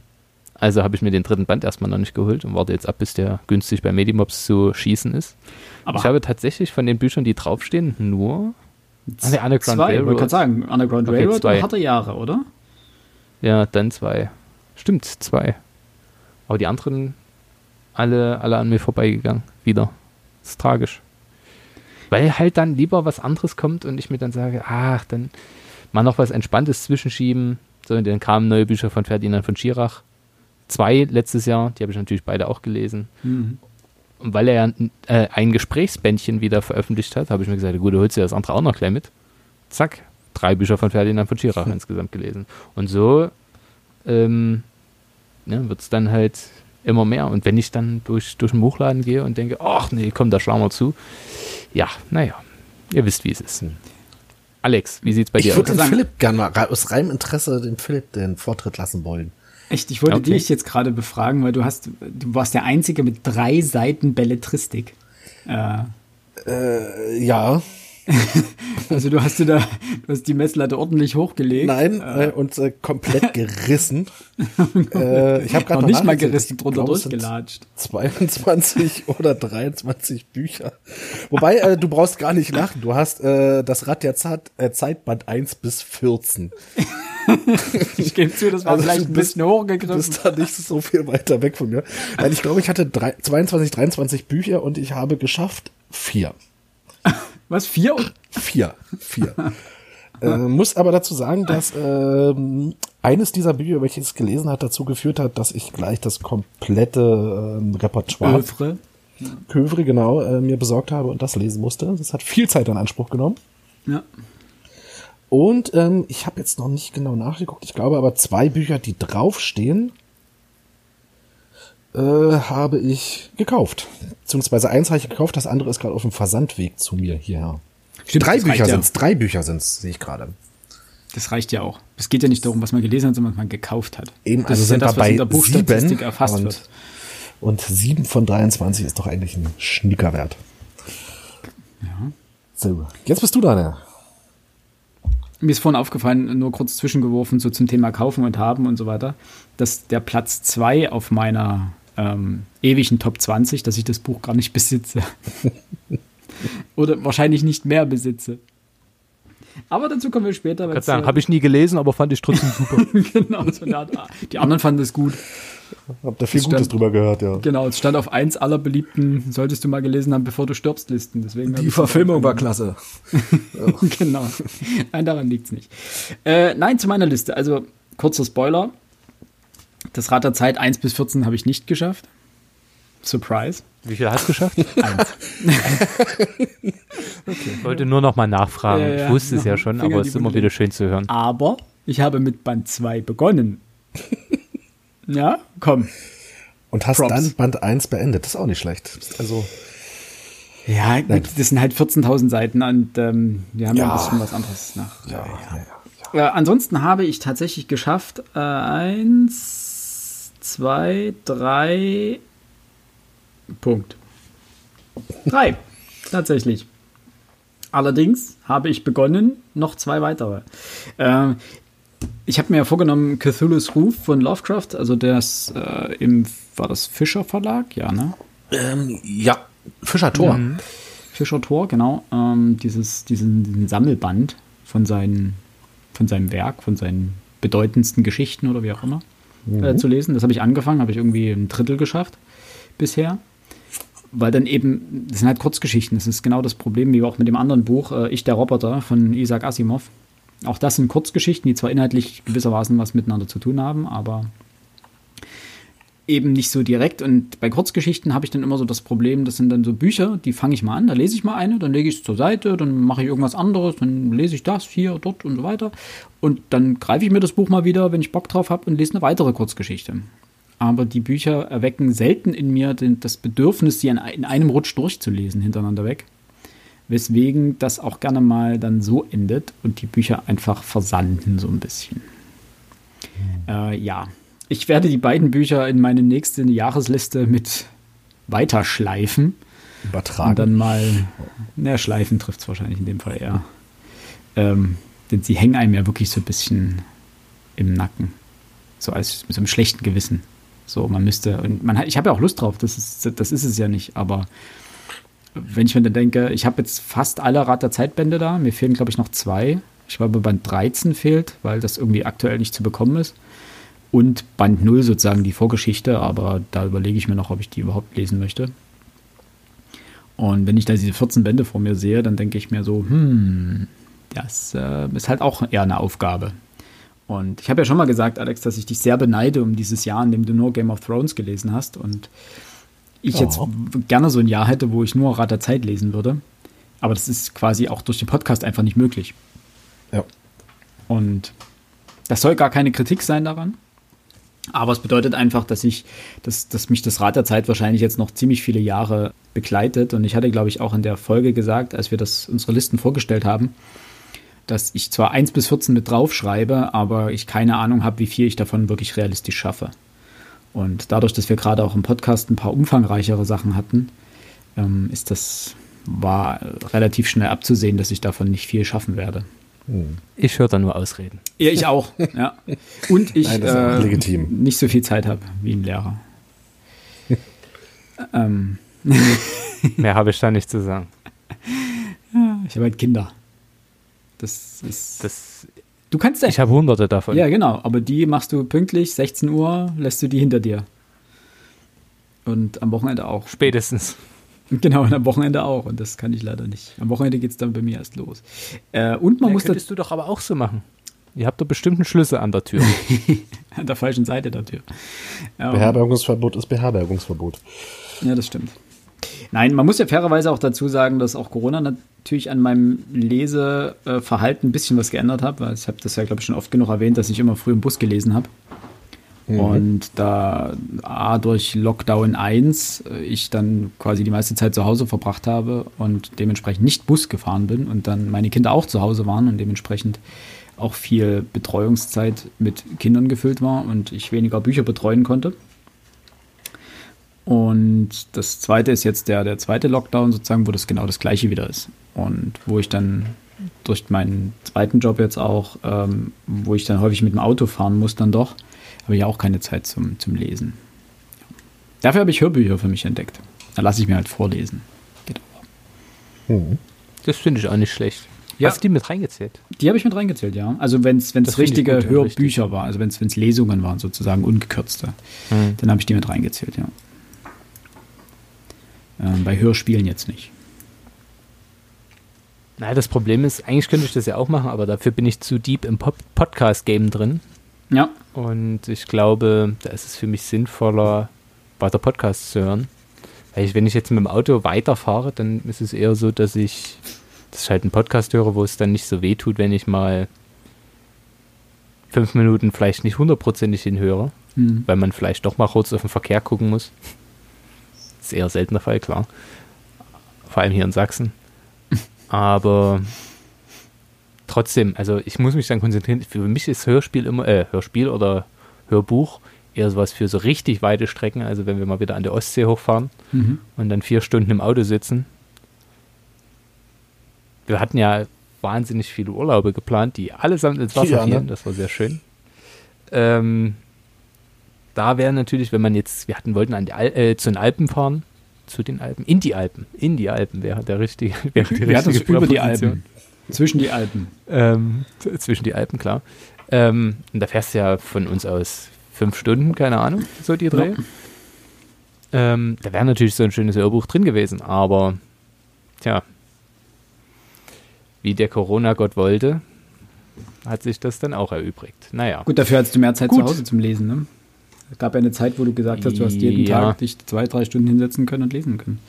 also habe ich mir den dritten Band erstmal noch nicht geholt und warte jetzt ab, bis der günstig bei Medimobs zu schießen ist. Aber ich habe tatsächlich von den Büchern, die draufstehen, nur der Underground zwei, Railroad. Ich wollte sagen, Underground okay, Railroad zwei. harte Jahre, oder? Ja, dann zwei. Stimmt, zwei. Aber die anderen alle, alle an mir vorbeigegangen. Wieder. Das ist tragisch. Weil halt dann lieber was anderes kommt und ich mir dann sage, ach, dann mal noch was Entspanntes zwischenschieben. So, und dann kamen neue Bücher von Ferdinand von Schirach. Zwei letztes Jahr, die habe ich natürlich beide auch gelesen. Mhm. Und weil er ja äh, ein Gesprächsbändchen wieder veröffentlicht hat, habe ich mir gesagt, gut, du holst dir das andere auch noch gleich mit. Zack, drei Bücher von Ferdinand von Schirach *laughs* insgesamt gelesen. Und so ähm, ne, wird es dann halt immer mehr. Und wenn ich dann durch, durch den Buchladen gehe und denke, ach nee, komm, da schlagen wir zu. Ja, naja, ihr wisst, wie es ist. Alex, wie sieht es bei ich dir aus? Ich würde Philipp gerne mal aus reinem Interesse dem Philipp den Vortritt lassen wollen. Echt, ich wollte okay. dich jetzt gerade befragen, weil du hast, du warst der Einzige mit drei Seiten Belletristik. Äh. Äh, ja. *laughs* Also du hast dir da, du hast die Messlatte ordentlich hochgelegt. Nein, äh, und äh, komplett *laughs* gerissen. äh, ich habe gerade noch nicht mal gerissen, drunter durchgelatscht. 22 *laughs* oder 23 Bücher. Wobei, äh, du brauchst gar nicht lachen. Du hast äh, das Rad der Zeit, äh, Zeitband 1 bis 14. Ich gebe zu, das war Also vielleicht du ein bist- bisschen Du hochgegriffen. bist da nicht so viel weiter weg von mir. Weil ich glaube, ich hatte drei, 22, 23 Bücher und ich habe geschafft vier. Was, vier? Vier. Vier. äh, muss aber dazu sagen, dass ähm, eines dieser Bücher, welches ich gelesen hat, dazu geführt hat, dass ich gleich das komplette ähm, Repertoire, Övre. Kövre genau, äh, mir besorgt habe und das lesen musste. Das hat viel Zeit in Anspruch genommen. Ja. Und ähm, ich habe jetzt noch nicht genau nachgeguckt. Ich glaube aber zwei Bücher, die draufstehen, äh, habe ich gekauft. Beziehungsweise eins habe ich gekauft, das andere ist gerade auf dem Versandweg zu mir hierher. Stimmt, drei Bücher ja. sind's, drei Bücher sind's, sehe ich gerade. Das reicht ja auch. Es geht ja nicht darum, was man gelesen hat, sondern was man gekauft hat. Eben, das also sind ja das, wir was in bei der Buchstatistik sieben erfasst und, wird. und sieben von 23 ist doch eigentlich ein Schnickerwert. Ja. So, jetzt bist du da, Mir ist vorhin aufgefallen, nur kurz zwischengeworfen, so zum Thema Kaufen und Haben und so weiter, dass der Platz 2 auf meiner ähm, ewigen Top 20, dass ich das Buch gar nicht besitze. *laughs* Oder wahrscheinlich nicht mehr besitze. Aber dazu kommen wir später. Kann sagen, habe ich nie gelesen, aber fand ich trotzdem super. *laughs* genau, so eine Art, die anderen fanden es gut. Habt ihr viel Das Gutes stand- drüber gehört, ja. Genau, es stand auf eins aller beliebten, solltest du mal gelesen haben, bevor du stirbst, Listen. Deswegen hab Die ich- Verfilmung war klasse. *laughs* genau. Nein, daran liegt's nicht. Äh, nein, zu meiner Liste. Also, kurzer Spoiler. Das Rad der Zeit 1 bis 14 habe ich nicht geschafft. Surprise. Wie viel hast du geschafft? *laughs* Eins. *laughs* Ich wollte nur noch mal nachfragen. Ja, ja, ich wusste es ja schon, Finger in aber es ist immer wieder schön zu hören. Aber ich habe mit Band 2 begonnen. *laughs* ja, komm. Und hast Props. dann Band 1 beendet. Das ist auch nicht schlecht. Also, Ja, gut, das sind halt 14.000 Seiten und ähm, wir haben ja. Ja. ein bisschen was anderes nach. ja, ja, ja. Äh, ansonsten habe ich tatsächlich geschafft, äh, eins, zwei, drei, Punkt. Drei, tatsächlich. Allerdings habe ich begonnen, noch zwei weitere. Äh, ich habe mir ja vorgenommen, Cthulhu's Ruf von Lovecraft, also das äh, im, war das Fischer Verlag? Ja, ne? Ähm, ja, Fischer Tor. Fischer Tor, genau. Ähm, dieses, diesen, diesen Sammelband von, seinen, von seinem Werk, von seinen bedeutendsten Geschichten oder wie auch immer äh, zu lesen. Das habe ich angefangen, habe ich irgendwie ein Drittel geschafft bisher. Weil dann eben, das sind halt Kurzgeschichten. Das ist genau das Problem, wie auch mit dem anderen Buch, äh, Ich der Roboter von Isaac Asimov. Auch das sind Kurzgeschichten, die zwar inhaltlich gewissermaßen was miteinander zu tun haben, aber eben nicht so direkt. Und bei Kurzgeschichten habe ich dann immer so das Problem, das sind dann so Bücher, die fange ich mal an, da lese ich mal eine, dann lege ich es zur Seite, dann mache ich irgendwas anderes, dann lese ich das hier, dort und so weiter. Und dann greife ich mir das Buch mal wieder, wenn ich Bock drauf habe, und lese eine weitere Kurzgeschichte. Aber die Bücher erwecken selten in mir den, das Bedürfnis, sie in, in einem Rutsch durchzulesen, hintereinander weg. Weswegen das auch gerne mal dann so endet und die Bücher einfach versanden so ein bisschen. Äh, ja, ich werde die beiden Bücher in meine nächste Jahresliste mit weiterschleifen Übertragen. und dann mal, na, schleifen trifft es wahrscheinlich in dem Fall eher. Ähm, denn sie hängen einem ja wirklich so ein bisschen im Nacken. So als mit so einem schlechten Gewissen. So, man müsste, und man hat, ich habe ja auch Lust drauf, das ist, das ist es ja nicht, aber wenn ich mir dann denke, ich habe jetzt fast alle Rat der Zeitbände da, mir fehlen, glaube ich, noch zwei. Ich glaube, Band 13 fehlt, weil das irgendwie aktuell nicht zu bekommen ist. Und Band 0 sozusagen die Vorgeschichte, aber da überlege ich mir noch, ob ich die überhaupt lesen möchte. Und wenn ich da diese 14 Bände vor mir sehe, dann denke ich mir so, hm, das äh, ist halt auch eher eine Aufgabe. Und ich habe ja schon mal gesagt, Alex, dass ich dich sehr beneide um dieses Jahr, in dem du nur Game of Thrones gelesen hast. Und ich Ja. jetzt gerne so ein Jahr hätte, wo ich nur Rat der Zeit lesen würde. Aber das ist quasi auch durch den Podcast einfach nicht möglich. ja. Und das soll gar keine Kritik sein daran. Aber es bedeutet einfach, dass ich, dass, dass mich das Rad der Zeit wahrscheinlich jetzt noch ziemlich viele Jahre begleitet. Und ich hatte, glaube ich, auch in der Folge gesagt, als wir das unsere Listen vorgestellt haben, dass ich zwar 1 bis 14 mit draufschreibe, aber ich keine Ahnung habe, wie viel ich davon wirklich realistisch schaffe. Und dadurch, dass wir gerade auch im Podcast ein paar umfangreichere Sachen hatten, ähm, ist das war relativ schnell abzusehen, dass ich davon nicht viel schaffen werde. Ich höre da nur Ausreden. Ja, ich auch. *laughs* Ja. Und ich Nein, das ist auch äh, legitim. nicht so viel Zeit habe wie ein Lehrer. *laughs* ähm, *laughs* Mehr habe ich da nicht zu sagen. ich habe halt Kinder. Das ist. Das, du kannst ja. ich habe hunderte davon. Ja, genau. Aber die machst du pünktlich, 16 Uhr, lässt du die hinter dir. Und am Wochenende auch. Spätestens. Genau, und am Wochenende auch. Und das kann ich leider nicht. Am Wochenende geht es dann bei mir erst los. Äh, und man Ja, muss da könntest du doch aber auch so machen. Ihr habt doch bestimmt einen Schlüssel an der Tür. *laughs* an der falschen Seite der Tür. Ja, Beherbergungsverbot ist Beherbergungsverbot. ja, das stimmt. Nein, man muss ja fairerweise auch dazu sagen, dass auch Corona natürlich an meinem Leseverhalten ein bisschen was geändert hat, weil ich habe das ja, glaube ich, schon oft genug erwähnt, dass ich immer früh im Bus gelesen habe. Und da A, durch Lockdown 1 äh, ich dann quasi die meiste Zeit zu Hause verbracht habe und dementsprechend nicht Bus gefahren bin und dann meine Kinder auch zu Hause waren und dementsprechend auch viel Betreuungszeit mit Kindern gefüllt war und ich weniger Bücher betreuen konnte. Und das zweite ist jetzt der, der zweite Lockdown sozusagen, wo das genau das gleiche wieder ist. Und wo ich dann durch meinen zweiten Job jetzt auch, ähm, wo ich dann häufig mit dem Auto fahren muss, dann doch, habe ich auch keine Zeit zum, zum Lesen. Dafür habe ich Hörbücher für mich entdeckt. Da lasse ich mir halt vorlesen. Geht auch. Das finde ich auch nicht schlecht. Ja. Hast du die mit reingezählt? Die habe ich mit reingezählt, ja. Also wenn es richtige gut, Hörbücher war, also wenn es Lesungen waren, sozusagen ungekürzte, Hm. dann habe ich die mit reingezählt, ja. Ähm, bei Hörspielen jetzt nicht. Naja, das Problem ist, eigentlich könnte ich das ja auch machen, aber dafür bin ich zu deep im Pop Podcast-Game drin. Ja, Und ich glaube, da ist es für mich sinnvoller, weiter Podcasts zu hören. Weil ich, wenn ich jetzt mit dem Auto weiterfahre, dann ist es eher so, dass ich, dass ich halt einen Podcast höre, wo es dann nicht so weh tut, wenn ich mal fünf Minuten vielleicht nicht hundertprozentig hinhöre, Mhm. weil man vielleicht doch mal kurz auf den Verkehr gucken muss. ist eher seltener Fall, klar. Vor allem hier in Sachsen. *laughs* Aber trotzdem, also ich muss mich dann konzentrieren. Für mich ist Hörspiel immer, äh, Hörspiel oder Hörbuch eher sowas für so richtig weite Strecken. Also wenn wir mal wieder an der Ostsee hochfahren Mhm. und dann vier Stunden im Auto sitzen. Wir hatten ja wahnsinnig viele Urlaube geplant, die allesamt ins Wasser Ja, ne? fielen. Das war sehr schön. Ähm, da wäre natürlich, wenn man jetzt, wir hatten, wollten an die Al äh, zu den Alpen fahren, zu den Alpen, in die Alpen, in die Alpen wäre der richtige, *laughs* wäre die Wir hatten es richtige über die. Alpen. Zwischen die Alpen. Ähm, zwischen die Alpen, klar. Ähm, und da fährst du ja von uns aus fünf Stunden, keine Ahnung, so die Dreh. Ähm, da wäre natürlich so ein schönes Hörbuch drin gewesen, aber tja, wie der Corona-Gott wollte, hat sich das dann auch erübrigt. Naja, Gut, dafür hattest du mehr Zeit Gut. zu Hause zum Lesen, ne? Es gab ja eine Zeit, wo du gesagt hast, du hast jeden Ja. Tag dich zwei, drei Stunden hinsetzen können und lesen können.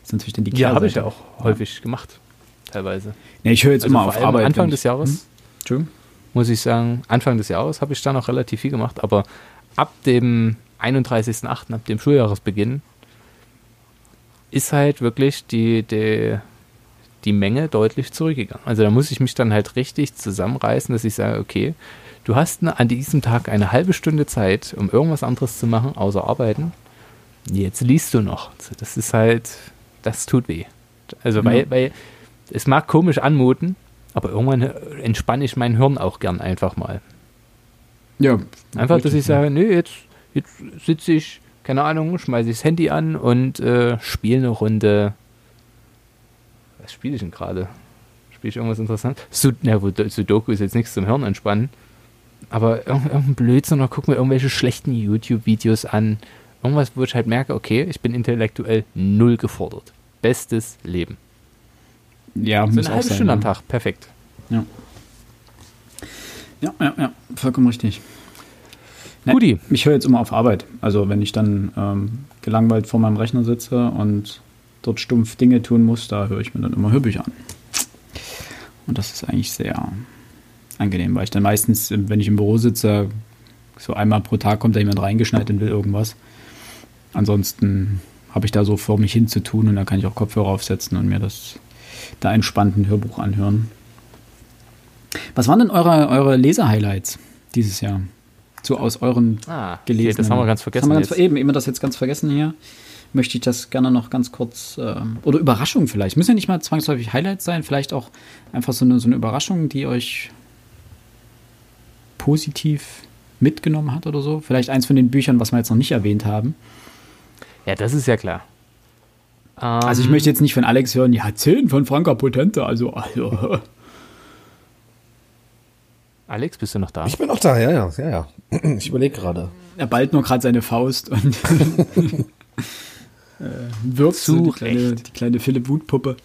Das ist natürlich dann die ja, habe ich ja Kehrseite. auch häufig gemacht, teilweise. Nee, ich höre jetzt Also immer auf Arbeit. Anfang des Jahres. Hm? Muss ich sagen, Anfang des Jahres habe ich da noch relativ viel gemacht, aber ab dem 31.08., ab dem Schuljahresbeginn, ist halt wirklich die, die, die Menge deutlich zurückgegangen. Also da muss ich mich dann halt richtig zusammenreißen, dass ich sage, okay, du hast ne- an diesem Tag eine halbe Stunde Zeit, um irgendwas anderes zu machen, außer arbeiten. Jetzt liest du noch. Das ist halt, das tut weh. Also weil, weil es mag komisch anmuten, aber irgendwann entspanne ich mein Hirn auch gern einfach mal. Ja. Einfach, dass ich sage, nee, jetzt, jetzt sitze ich, keine Ahnung, schmeiße ich das Handy an und äh, spiele eine Runde. Was spiele ich denn gerade? Spiele ich irgendwas interessant? Sud ja, Sudoku ist jetzt nichts zum Hirn entspannen. Aber irg irgendein Blödsinn oder guck mir irgendwelche schlechten YouTube-Videos an. Irgendwas, wo ich halt merke, okay, ich bin intellektuell null gefordert. Bestes Leben. Ja, So muss eine halbe sein. Stunde am ja. Tag, perfekt. Ja. Ja, ja, ja, vollkommen richtig. Ne, Guti. Ich höre jetzt immer auf Arbeit. Also wenn ich dann ähm, gelangweilt vor meinem Rechner sitze und dort stumpf Dinge tun muss, da höre ich mir dann immer Hörbücher an. Und das ist eigentlich sehr angenehm, weil ich dann meistens, wenn ich im Büro sitze, so einmal pro Tag kommt da jemand reingeschneit und will irgendwas. Ansonsten habe ich da so vor mich hin zu tun und dann kann ich auch Kopfhörer aufsetzen und mir das da entspannt ein Hörbuch anhören. Was waren denn eure, eure Leser-Highlights dieses Jahr? So aus euren Ah, gelesenen. das haben wir ganz Das vergessen. haben wir ganz eben, immer das jetzt ganz vergessen hier. möchte ich das gerne noch ganz kurz, äh, oder Überraschung vielleicht. Müssen ja nicht mal zwangsläufig Highlights sein, vielleicht auch einfach so eine, so eine Überraschung, die euch positiv mitgenommen hat oder so. Vielleicht eins von den Büchern, was wir jetzt noch nicht erwähnt haben. Ja, das ist ja klar. Also ich Ähm, möchte jetzt nicht von Alex hören, ja, 10 von Franka Potente, also, also. Alex, bist du noch da? Ich bin noch da, ja, ja, ja, ja. Ich überlege gerade. Er ballt nur gerade seine Faust und *laughs* äh, wirft so die Zu kleine, Recht. die kleine Philipp Wut-Puppe.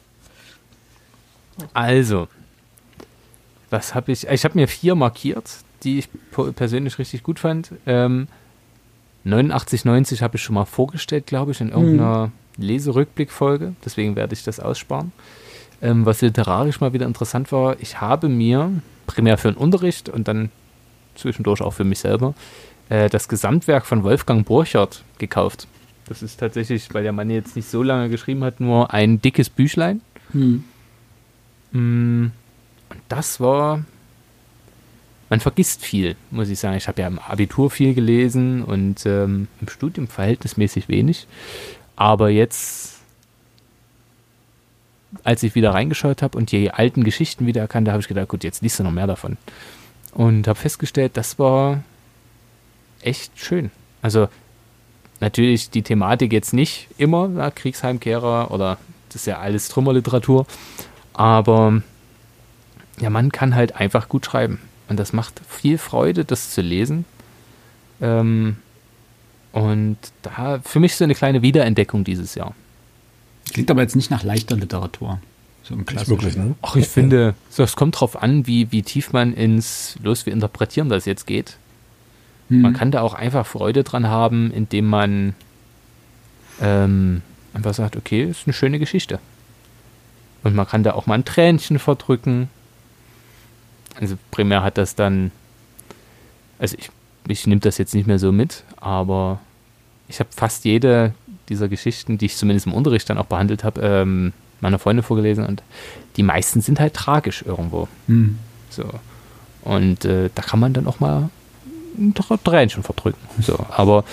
Also, was habe ich? Ich habe mir vier markiert, die ich persönlich richtig gut fand. Ähm, 89, 90 habe ich schon mal vorgestellt, glaube ich, in irgendeiner Leserückblickfolge. Deswegen werde ich das aussparen. Ähm, was literarisch mal wieder interessant war, ich habe mir primär für den Unterricht und dann zwischendurch auch für mich selber äh, das Gesamtwerk von Wolfgang Borchardt gekauft. Das ist tatsächlich, weil der Mann jetzt nicht so lange geschrieben hat, nur ein dickes Büchlein. Hm. Mm, Und das war. Man vergisst viel, muss ich sagen. Ich habe ja im Abitur viel gelesen und ähm, im Studium verhältnismäßig wenig. Aber jetzt, als ich wieder reingeschaut habe und die alten Geschichten wieder erkannte, habe ich gedacht, gut, jetzt liest du noch mehr davon. Und habe festgestellt, das war echt schön. Also natürlich die Thematik jetzt nicht immer, ja, Kriegsheimkehrer oder das ist ja alles Trümmerliteratur. Aber ja, man kann halt einfach gut schreiben. Und das macht viel Freude, das zu lesen. Ähm, und da für mich so eine kleine Wiederentdeckung dieses Jahr. Klingt aber jetzt nicht nach leichter Literatur. So im klassischen. wirklich, ne? Ach, ich finde, so, es kommt drauf an, wie, wie tief man ins, los, wir interpretieren das jetzt geht. Hm. Man kann da auch einfach Freude dran haben, indem man ähm, einfach sagt, okay, ist eine schöne Geschichte. Und man kann da auch mal ein Tränchen verdrücken. Also primär hat das dann, also ich, ich nehme das jetzt nicht mehr so mit, aber ich habe fast jede dieser Geschichten, die ich zumindest im Unterricht dann auch behandelt habe, ähm, meiner Freunde vorgelesen und die meisten sind halt tragisch irgendwo. Hm. So. Und äh, da kann man dann auch mal ein Tränchen verdrücken. So. Aber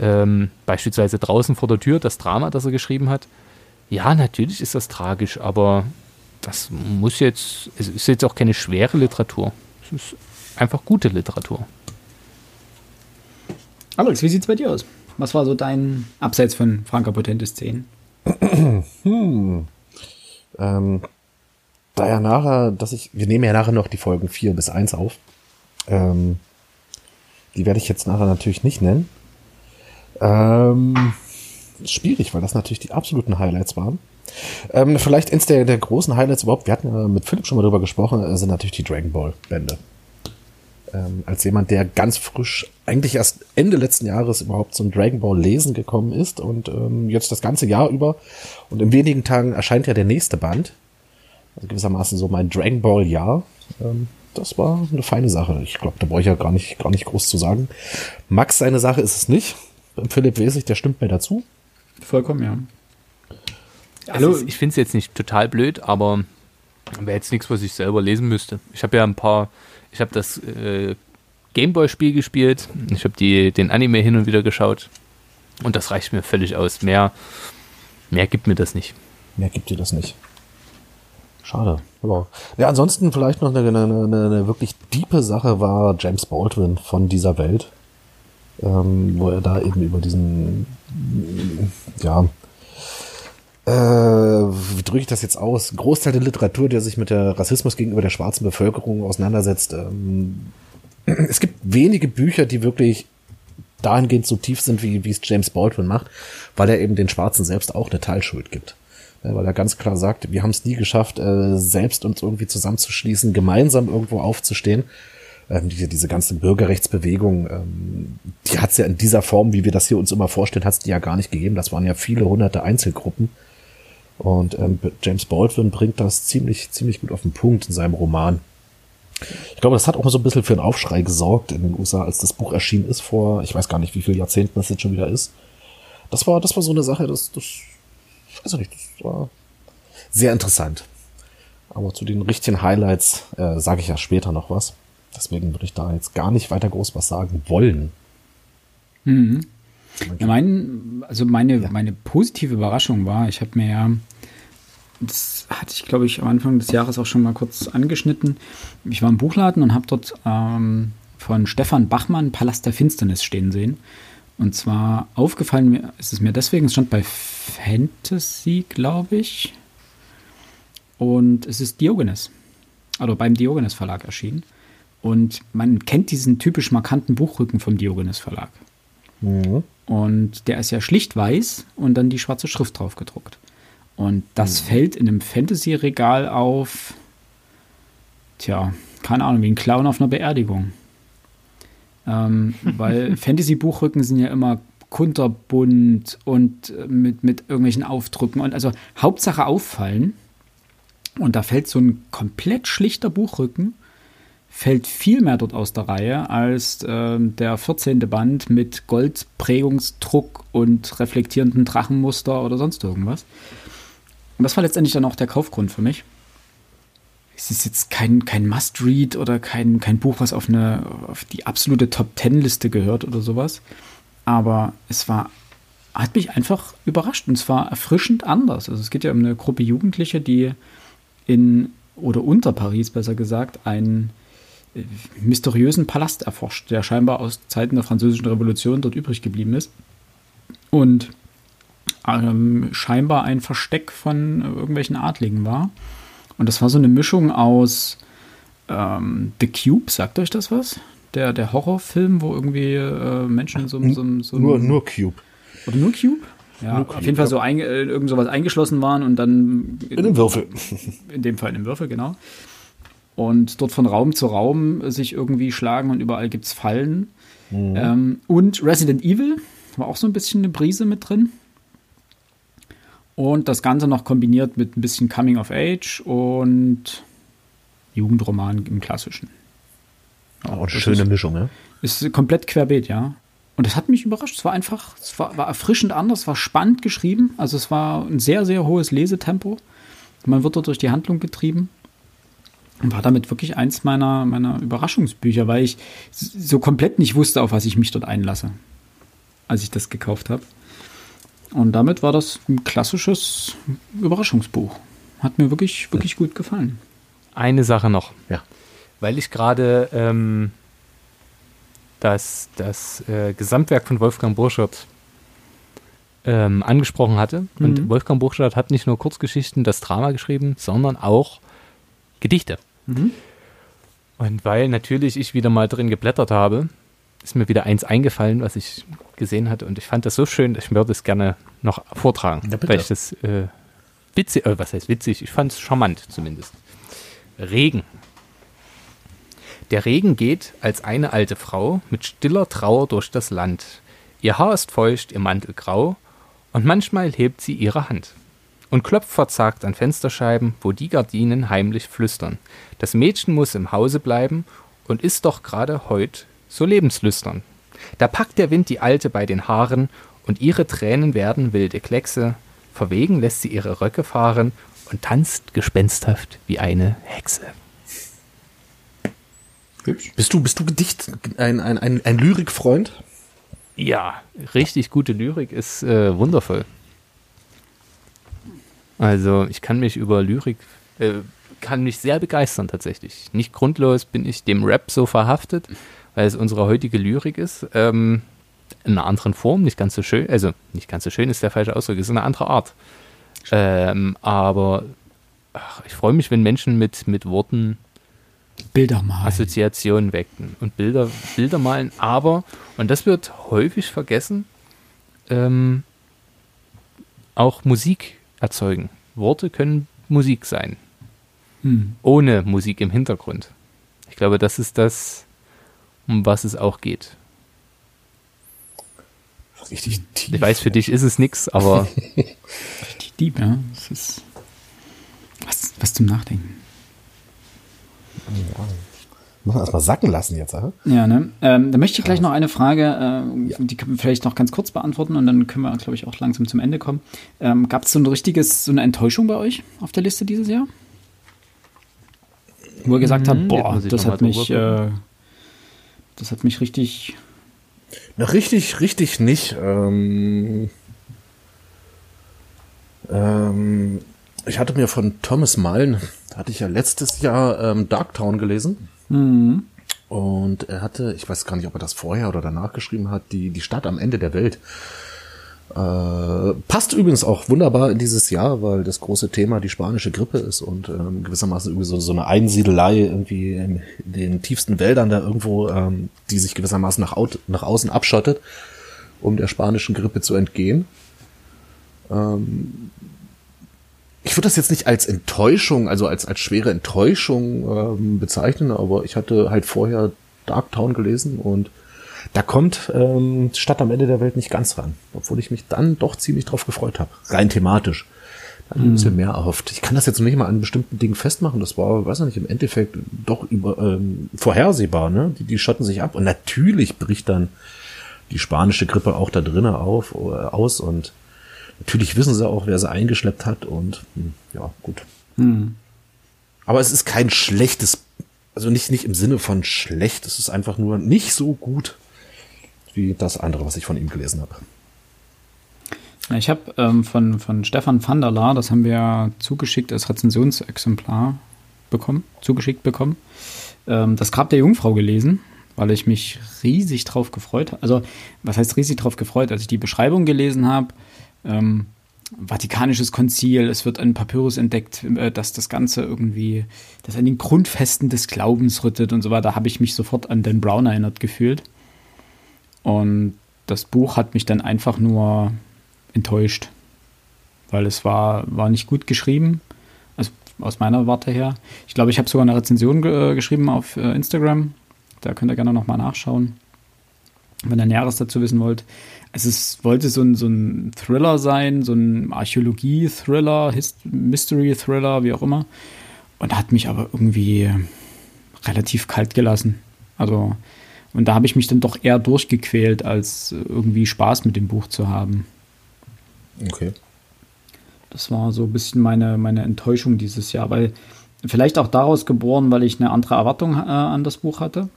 ähm, beispielsweise draußen vor der Tür, das Drama, das er geschrieben hat, ja, natürlich ist das tragisch, aber das muss jetzt, es ist jetzt auch keine schwere Literatur. Es ist einfach gute Literatur. Alex, wie sieht's bei dir aus? Was war so dein, abseits von Franka Potentes 10? *clears throat* Ähm, da ja nachher, dass ich, wir nehmen ja nachher noch die Folgen 4 bis 1 auf. Ähm, die werde ich jetzt nachher natürlich nicht nennen. Ähm, schwierig, weil das natürlich die absoluten Highlights waren. Ähm, vielleicht eins der, der großen Highlights überhaupt, wir hatten ja mit Philipp schon mal drüber gesprochen, äh, sind natürlich die Dragon Ball Bände. Ähm, als jemand, der ganz frisch, eigentlich erst Ende letzten Jahres überhaupt zum Dragon Ball Lesen gekommen ist und ähm, jetzt das ganze Jahr über und in wenigen Tagen erscheint ja der nächste Band. Also gewissermaßen so mein Dragon Ball Jahr. Ähm, das war eine feine Sache. Ich glaube, da brauche ich ja gar nicht, gar nicht groß zu sagen. Max seine Sache ist es nicht. Philipp Wesig, der stimmt mir dazu. Vollkommen, ja. Also ist- ich finde es jetzt nicht total blöd, aber wäre jetzt nichts, was ich selber lesen müsste. Ich habe ja ein paar, ich habe das äh, Gameboy-Spiel gespielt, ich habe den Anime hin und wieder geschaut und das reicht mir völlig aus. Mehr, mehr gibt mir das nicht. Mehr gibt dir das nicht. Schade. Ja, ansonsten vielleicht noch eine, eine, eine, eine wirklich diepe Sache war James Baldwin von dieser Welt. Ähm, wo er da eben über diesen, ja, äh, wie drücke ich das jetzt aus? Großteil der Literatur, der sich mit der Rassismus gegenüber der schwarzen Bevölkerung auseinandersetzt. Ähm, *clears throat* es gibt wenige Bücher, die wirklich dahingehend so tief sind, wie, wie es James Baldwin macht, weil er eben den Schwarzen selbst auch eine Teilschuld gibt. Ja, weil er ganz klar sagt, wir haben es nie geschafft, äh, selbst uns irgendwie zusammenzuschließen, gemeinsam irgendwo aufzustehen. Ähm, diese, diese ganze Bürgerrechtsbewegung, ähm, die hat es ja in dieser Form, wie wir das hier uns immer vorstellen, hat es die ja gar nicht gegeben. Das waren ja viele hunderte Einzelgruppen. Und ähm, James Baldwin bringt das ziemlich, ziemlich gut auf den Punkt in seinem Roman. Ich glaube, das hat auch mal so ein bisschen für einen Aufschrei gesorgt in den USA, als das Buch erschienen ist vor, ich weiß gar nicht, wie viele Jahrzehnten das jetzt schon wieder ist. Das war, das war so eine Sache, das, das, weiß ich nicht, das war sehr interessant. Aber zu den richtigen Highlights äh, sage ich ja später noch was. Deswegen würde ich da jetzt gar nicht weiter groß was sagen wollen. Mhm. Ja, mein, also meine, ja. meine positive Überraschung war, ich habe mir ja, das hatte ich glaube ich am Anfang des Jahres auch schon mal kurz angeschnitten. Ich war im Buchladen und habe dort ähm, von Stefan Bachmann Palast der Finsternis stehen sehen. Und zwar aufgefallen mir, ist es mir deswegen, es stand bei Fantasy, glaube ich. Und es ist Diogenes. Also beim Diogenes Verlag erschienen. Und man kennt diesen typisch markanten Buchrücken vom Diogenes Verlag. Mhm. Und der ist ja schlicht weiß und dann die schwarze Schrift drauf gedruckt. Und das mhm. fällt in einem Fantasy-Regal auf, tja, keine Ahnung, wie ein Clown auf einer Beerdigung. Ähm, *laughs* weil Fantasy-Buchrücken sind ja immer kunterbunt und mit, mit irgendwelchen Aufdrücken und also Hauptsache auffallen. Und da fällt so ein komplett schlichter Buchrücken, fällt viel mehr dort aus der Reihe als äh, der 14. Band mit Goldprägungsdruck und reflektierenden Drachenmuster oder sonst irgendwas. Und das war letztendlich dann auch der Kaufgrund für mich es ist jetzt kein, kein Must-Read oder kein, kein Buch, was auf, eine, auf die absolute Top-Ten-Liste gehört oder sowas. Aber es war, hat mich einfach überrascht und zwar erfrischend anders. Also es geht ja um eine Gruppe Jugendliche, die in oder unter Paris besser gesagt einen mysteriösen Palast erforscht, der scheinbar aus Zeiten der Französischen Revolution dort übrig geblieben ist. Und ähm, scheinbar ein Versteck von irgendwelchen Adligen war. Und das war so eine Mischung aus ähm, The Cube, sagt euch das was? Der, der Horrorfilm, wo irgendwie äh, Menschen in so, so, so nur, nur Cube. Oder nur Cube? Ja, nur auf jeden Fall so ein, äh, irgend sowas eingeschlossen waren und dann. In, in einem Würfel. *laughs* In dem Fall in einem Würfel, genau. Und dort von Raum zu Raum sich irgendwie schlagen und überall gibt es Fallen. Mhm. Ähm, und Resident Evil war auch so ein bisschen eine Brise mit drin. Und das Ganze noch kombiniert mit ein bisschen Coming of Age und Jugendroman im Klassischen. Ja, auch eine schöne ist, Mischung, ja? Ist komplett querbeet, ja. Und das hat mich überrascht. Es war einfach, es war, war erfrischend anders, war spannend geschrieben. Also es war ein sehr, sehr hohes Lesetempo. Man wird dort durch die Handlung getrieben. Und war damit wirklich eins meiner, meiner Überraschungsbücher, weil ich so komplett nicht wusste, auf was ich mich dort einlasse, als ich das gekauft habe. Und damit war das ein klassisches Überraschungsbuch. Hat mir wirklich, wirklich gut gefallen. Eine Sache noch. Ja. Weil ich gerade ähm, das, das äh, Gesamtwerk von Wolfgang Burschert ähm, angesprochen hatte. Mhm. Und Wolfgang Burschert hat nicht nur Kurzgeschichten, das Drama geschrieben, sondern auch Gedichte. Mhm. Und weil natürlich ich wieder mal drin geblättert habe, ist mir wieder eins eingefallen, was ich gesehen hatte. Und ich fand das so schön, ich würde es gerne noch vortragen. Ja, weil ich das äh, witzig, äh, was heißt witzig? Ich fand es charmant zumindest. Regen. Der Regen geht als eine alte Frau mit stiller Trauer durch das Land. Ihr Haar ist feucht, ihr Mantel grau, und manchmal hebt sie ihre Hand und klopft verzagt an Fensterscheiben, wo die Gardinen heimlich flüstern. Das Mädchen muss im Hause bleiben und ist doch gerade heut so lebenslüstern. Da packt der Wind die Alte bei den Haaren und ihre Tränen werden wilde Kleckse. Verwegen lässt sie ihre Röcke fahren und tanzt gespensthaft wie eine Hexe. Hübsch. Bist du, bist du Gedicht, ein, ein, ein, ein Lyrikfreund? Ja, richtig gute Lyrik ist äh, wundervoll. Also ich kann mich über Lyrik, äh, kann mich sehr begeistern tatsächlich. Nicht grundlos bin ich dem Rap so verhaftet, weil es unsere heutige Lyrik ist. Ähm, in einer anderen Form, nicht ganz so schön, also nicht ganz so schön ist der falsche Ausdruck, ist eine andere Art. Ähm, aber ach, ich freue mich, wenn Menschen mit, mit Worten Bilder malen. Assoziationen wecken und Bilder, Bilder malen, aber, und das wird häufig vergessen, ähm, auch Musik erzeugen. Worte können Musik sein. Hm. Ohne Musik im Hintergrund. Ich glaube, das ist das, um was es auch geht. Richtig tief. Ich weiß, für dich ist es nichts, aber. *laughs* Richtig deep, ja. Es ist was, was zum Nachdenken. Ja. Muss man erstmal sacken lassen jetzt, oder? Ja, ne? Ähm, da möchte ich gleich noch eine Frage, äh, ja. die können wir vielleicht noch ganz kurz beantworten und dann können wir, glaube ich, auch langsam zum Ende kommen. Ähm, Gab es so ein richtiges, so eine Enttäuschung bei euch auf der Liste dieses Jahr? Wo ihr gesagt habt, mhm. boah, das hat mich, äh, das hat mich richtig Na, richtig, richtig nicht. Ähm, ähm, ich hatte mir von Thomas Mullen, da hatte ich ja letztes Jahr ähm, Darktown gelesen. Mhm. Und er hatte, ich weiß gar nicht, ob er das vorher oder danach geschrieben hat, die, die Stadt am Ende der Welt. Äh, passt übrigens auch wunderbar in dieses Jahr, weil das große Thema die spanische Grippe ist und ähm, gewissermaßen irgendwie so, so eine Einsiedelei irgendwie in, den tiefsten Wäldern da irgendwo, ähm, die sich gewissermaßen nach, au nach außen abschottet, um der spanischen Grippe zu entgehen. Ähm, ich würde das jetzt nicht als Enttäuschung, also als, als schwere Enttäuschung ähm, bezeichnen, aber ich hatte halt vorher Darktown gelesen und da kommt ähm, Stadt am Ende der Welt nicht ganz ran, obwohl ich mich dann doch ziemlich drauf gefreut habe, rein thematisch. Da ein bisschen mehr erhofft. Ich kann das jetzt nicht mal an bestimmten Dingen festmachen. Das war, weiß ich nicht, im Endeffekt doch über, ähm, vorhersehbar. Ne? Die, die schotten sich ab und natürlich bricht dann die spanische Grippe auch da drinnen auf äh, aus und natürlich wissen sie auch, wer sie eingeschleppt hat und hm, ja gut. Hm. Aber es ist kein schlechtes, also nicht nicht im Sinne von schlecht. Es ist einfach nur nicht so gut wie das andere, was ich von ihm gelesen habe. Ja, Ich habe ähm, von, von Stefan van der Laar, das haben wir zugeschickt als Rezensionsexemplar bekommen, zugeschickt bekommen, ähm, das Grab der Jungfrau gelesen, weil ich mich riesig drauf gefreut habe. Also, was heißt riesig drauf gefreut? Als ich die Beschreibung gelesen habe, ähm, Vatikanisches Konzil, es wird ein Papyrus entdeckt, äh, dass das Ganze irgendwie, das an den Grundfesten des Glaubens rüttet und so weiter, habe ich mich sofort an Dan Brown erinnert gefühlt. Und das Buch hat mich dann einfach nur enttäuscht, weil es war, war nicht gut geschrieben, also aus meiner Warte her. Ich glaube, ich habe sogar eine Rezension ge geschrieben auf äh, Instagram, da könnt ihr gerne nochmal nachschauen, wenn ihr Näheres dazu wissen wollt. Also es wollte so ein, so ein Thriller sein, so ein Archäologie-Thriller, Mystery-Thriller, wie auch immer. Und hat mich aber irgendwie relativ kalt gelassen. Also, und da habe ich mich dann doch eher durchgequält, als irgendwie Spaß mit dem Buch zu haben. Okay. Das war so ein bisschen meine, meine Enttäuschung dieses Jahr, weil vielleicht auch daraus geboren, weil ich eine andere Erwartung äh, an das Buch hatte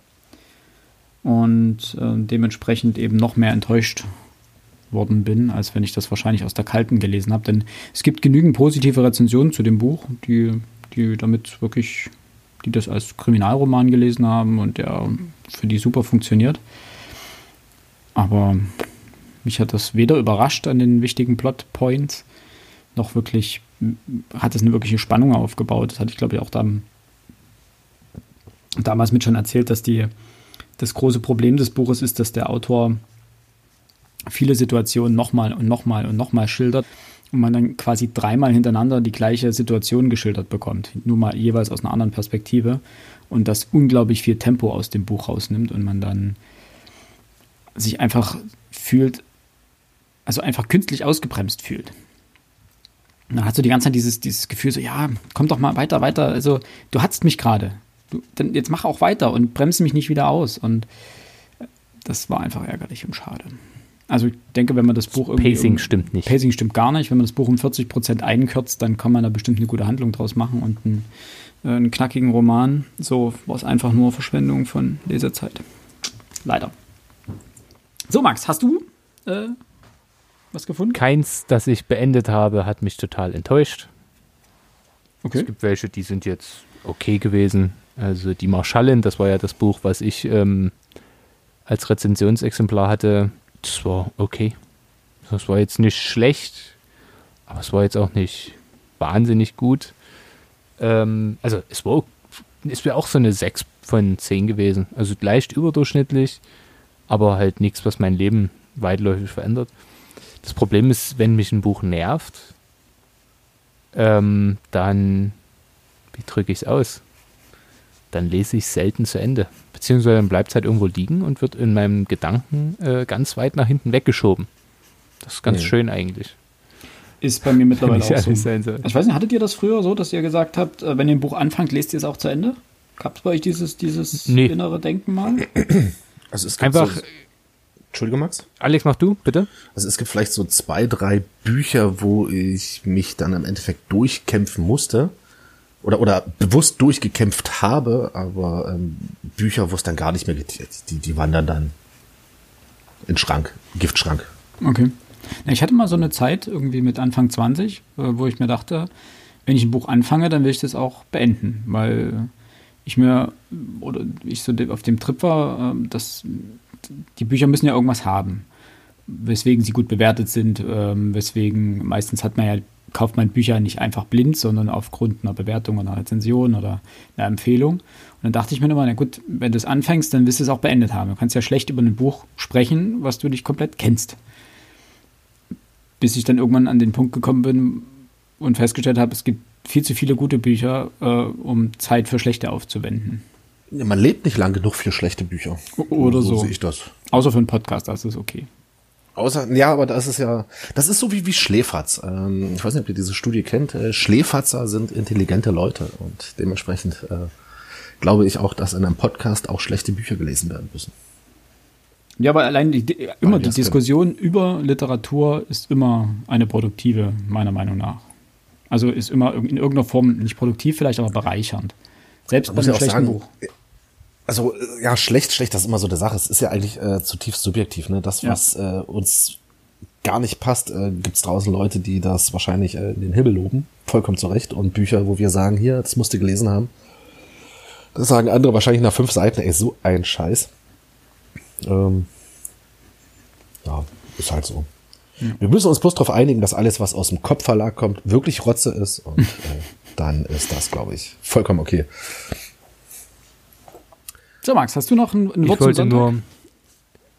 und äh, dementsprechend eben noch mehr enttäuscht worden bin, als wenn ich das wahrscheinlich aus der Kalten gelesen habe. Denn es gibt genügend positive Rezensionen zu dem Buch, die, die damit wirklich, die das als Kriminalroman gelesen haben und der für die super funktioniert. Aber mich hat das weder überrascht an den wichtigen Plotpoints, noch wirklich hat es eine wirkliche Spannung aufgebaut. Das hatte ich, glaube ich, auch dann, damals mit schon erzählt, dass die, das große Problem des Buches ist, dass der Autor viele Situationen nochmal und nochmal und nochmal schildert und man dann quasi dreimal hintereinander die gleiche Situation geschildert bekommt, nur mal jeweils aus einer anderen Perspektive und das unglaublich viel Tempo aus dem Buch rausnimmt und man dann sich einfach fühlt, also einfach künstlich ausgebremst fühlt. Und dann hast du die ganze Zeit dieses, dieses Gefühl so, ja, komm doch mal weiter, weiter, also du hatzt mich gerade, dann jetzt mach auch weiter und bremse mich nicht wieder aus und das war einfach ärgerlich und schade. Also ich denke, wenn man das Buch irgendwie. Pacing um, stimmt nicht. Pacing stimmt gar nicht. Wenn man das Buch um 40 Prozent einkürzt, dann kann man da bestimmt eine gute Handlung draus machen und einen, äh, einen knackigen Roman. So war es einfach nur Verschwendung von Lesezeit. Leider. So, Max, hast du äh, was gefunden? Keins, das ich beendet habe, hat mich total enttäuscht. Okay. Es gibt welche, die sind jetzt okay gewesen. Also die Marschallin, das war ja das Buch, was ich ähm, als Rezensionsexemplar hatte, das war okay. Das war jetzt nicht schlecht, aber es war jetzt auch nicht wahnsinnig gut. Ähm, also es war es wäre auch so eine 6 von 10 gewesen. Also leicht überdurchschnittlich, aber halt nichts, was mein Leben weitläufig verändert. Das Problem ist, wenn mich ein Buch nervt, ähm, dann, wie drücke ich es aus? Dann lese ich selten zu Ende. Beziehungsweise dann bleibt es halt irgendwo liegen und wird in meinem Gedanken äh, ganz weit nach hinten weggeschoben. Das ist ganz nee. schön eigentlich. Ist bei mir mittlerweile *laughs* auch so. Sein soll. Ich weiß nicht, hattet ihr das früher so, dass ihr gesagt habt, äh, wenn ihr ein Buch anfangt, lest ihr es auch zu Ende? Gab es bei euch dieses, dieses nee. innere Denken mal? Also es gibt Einfach. So, Entschuldige, Max? Alex, mach du, bitte. Also es gibt vielleicht so zwei, drei Bücher, wo ich mich dann im Endeffekt durchkämpfen musste oder, oder bewusst durchgekämpft habe, aber ähm, Bücher, wo es dann gar nicht mehr geht, die, die wandern dann in Schrank, Giftschrank. Okay. Ich hatte mal so eine Zeit, irgendwie mit Anfang 20, äh, wo ich mir dachte, wenn ich ein Buch anfange, dann will ich das auch beenden, weil ich mir oder ich so auf dem Trip war, ähm, dass die Bücher müssen ja irgendwas haben, weswegen sie gut bewertet sind, ähm, weswegen meistens hat man ja kauft man Bücher nicht einfach blind, sondern aufgrund einer Bewertung oder einer Rezension oder einer Empfehlung. Und dann dachte ich mir immer, na gut, wenn du es anfängst, dann wirst du es auch beendet haben. Du kannst ja schlecht über ein Buch sprechen, was du nicht komplett kennst. Bis ich dann irgendwann an den Punkt gekommen bin und festgestellt habe, es gibt viel zu viele gute Bücher, äh, um Zeit für schlechte aufzuwenden. Man lebt nicht lang genug für schlechte Bücher. Oder so. So sehe ich das. Außer für einen Podcast, das ist okay. Außer, ja, aber das ist ja, das ist so wie, wie Schläferz. Ähm, ich weiß nicht, ob ihr diese Studie kennt. Äh, Schläferzer sind intelligente Leute und dementsprechend äh, glaube ich auch, dass in einem Podcast auch schlechte Bücher gelesen werden müssen. Ja, aber allein die, immer die Diskussion über Literatur ist immer eine produktive, meiner Meinung nach. Also ist immer in irgendeiner Form nicht produktiv, vielleicht aber bereichernd. Selbst bei einem schlechten sagen, Buch. Also ja, schlecht, schlecht, das ist immer so eine Sache. Es ist ja eigentlich äh, zutiefst subjektiv. Ne? Das, was ja. äh, uns gar nicht passt, äh, gibt es draußen Leute, die das wahrscheinlich äh, in den Himmel loben. Vollkommen zu Recht. Und Bücher, wo wir sagen, hier, das musst du gelesen haben. Das sagen andere wahrscheinlich nach fünf Seiten, ey, so ein Scheiß. Ähm, ja, ist halt so. Ja. Wir müssen uns bloß darauf einigen, dass alles, was aus dem Kopfverlag kommt, wirklich Rotze ist. Und äh, *laughs* dann ist das, glaube ich, vollkommen okay. So, Max, hast du noch ein, ein Wort ich wollte nur,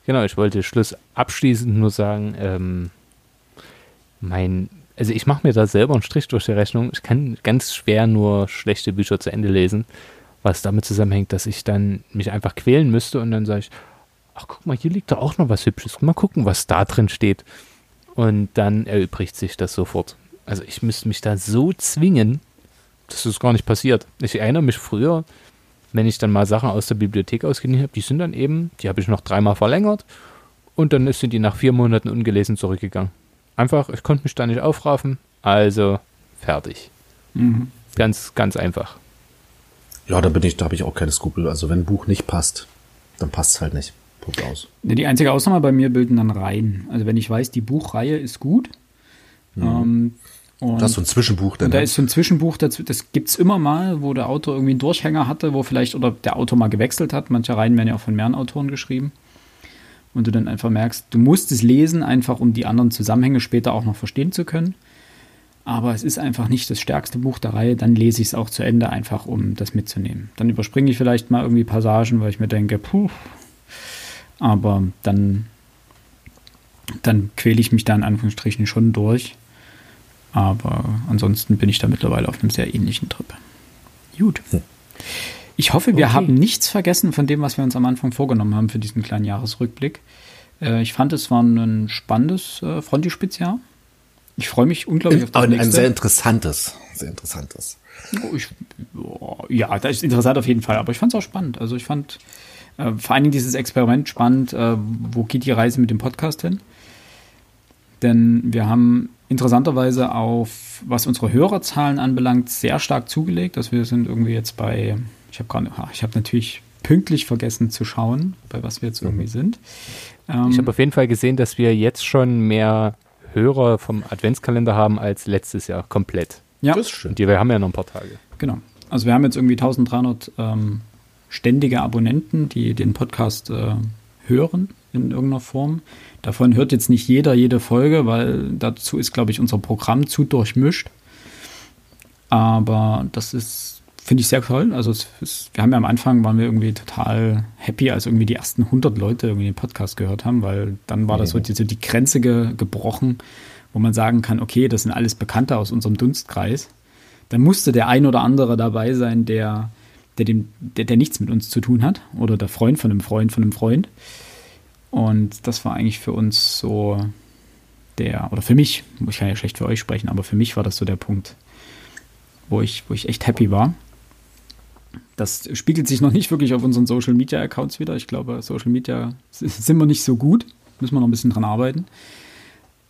Genau, ich wollte Schluss abschließend nur sagen, ähm, mein, also ich mache mir da selber einen Strich durch die Rechnung. Ich kann ganz schwer nur schlechte Bücher zu Ende lesen, was damit zusammenhängt, dass ich dann mich einfach quälen müsste und dann sage ich, ach guck mal, hier liegt da auch noch was Hübsches. Mal gucken, was da drin steht. Und dann erübrigt sich das sofort. Also ich müsste mich da so zwingen, dass das gar nicht passiert. Ich erinnere mich früher, wenn ich dann mal Sachen aus der Bibliothek ausgeliehen habe, die sind dann eben, die habe ich noch dreimal verlängert und dann sind die nach vier Monaten ungelesen zurückgegangen. Einfach, ich konnte mich da nicht aufraffen, also fertig. Mhm. Ganz, ganz einfach. Ja, da bin ich, da habe ich auch keine Skrupel. Also wenn ein Buch nicht passt, dann passt es halt nicht. Punkt aus. Die einzige Ausnahme bei mir bilden dann Reihen. Also wenn ich weiß, die Buchreihe ist gut, mhm. ähm, und das ist so ein Zwischenbuch. Denn, und da ist so ein Zwischenbuch, dazu, das gibt es immer mal, wo der Autor irgendwie einen Durchhänger hatte, wo vielleicht, oder der Autor mal gewechselt hat. Manche Reihen werden ja auch von mehreren Autoren geschrieben. Und du dann einfach merkst, du musst es lesen, einfach um die anderen Zusammenhänge später auch noch verstehen zu können. Aber es ist einfach nicht das stärkste Buch der Reihe, dann lese ich es auch zu Ende, einfach um das mitzunehmen. Dann überspringe ich vielleicht mal irgendwie Passagen, weil ich mir denke, puh. Aber dann, dann quäle ich mich da in Anführungsstrichen schon durch. Aber ansonsten bin ich da mittlerweile auf einem sehr ähnlichen Trip. Gut. Ich hoffe, wir okay. haben nichts vergessen von dem, was wir uns am Anfang vorgenommen haben für diesen kleinen Jahresrückblick. Äh, ich fand, es war ein spannendes äh, Fronti-Spezial. Ich freue mich unglaublich auf das ein, nächste. Ein sehr interessantes, sehr interessantes. Oh, ich, ja, das ist interessant auf jeden Fall, aber ich fand es auch spannend. Also ich fand äh, vor allen Dingen dieses Experiment spannend, äh, wo geht die Reise mit dem Podcast hin? Denn wir haben interessanterweise auf, was unsere Hörerzahlen anbelangt, sehr stark zugelegt. Dass wir sind irgendwie jetzt bei, ich habe gerade, ich habe natürlich pünktlich vergessen zu schauen, bei was wir jetzt irgendwie mhm. sind. Ähm, ich habe auf jeden Fall gesehen, dass wir jetzt schon mehr Hörer vom Adventskalender haben als letztes Jahr komplett. Ja, das ist schön. Und wir haben ja noch ein paar Tage. Genau. Also wir haben jetzt irgendwie 1300 ähm, ständige Abonnenten, die den Podcast äh, hören in irgendeiner Form. Davon hört jetzt nicht jeder jede Folge, weil dazu ist, glaube ich, unser Programm zu durchmischt. Aber das ist, finde ich sehr toll. Also ist, wir haben ja am Anfang, waren wir irgendwie total happy, als irgendwie die ersten 100 Leute irgendwie den Podcast gehört haben, weil dann war das so die, so die Grenze ge, gebrochen, wo man sagen kann, okay, das sind alles Bekannte aus unserem Dunstkreis. Dann musste der ein oder andere dabei sein, der, der, dem, der, der nichts mit uns zu tun hat oder der Freund von einem Freund von einem Freund. Und das war eigentlich für uns so der, oder für mich, ich kann ja schlecht für euch sprechen, aber für mich war das so der Punkt, wo ich, wo ich echt happy war. Das spiegelt sich noch nicht wirklich auf unseren Social Media Accounts wieder. Ich glaube, Social Media sind wir nicht so gut. Müssen wir noch ein bisschen dran arbeiten.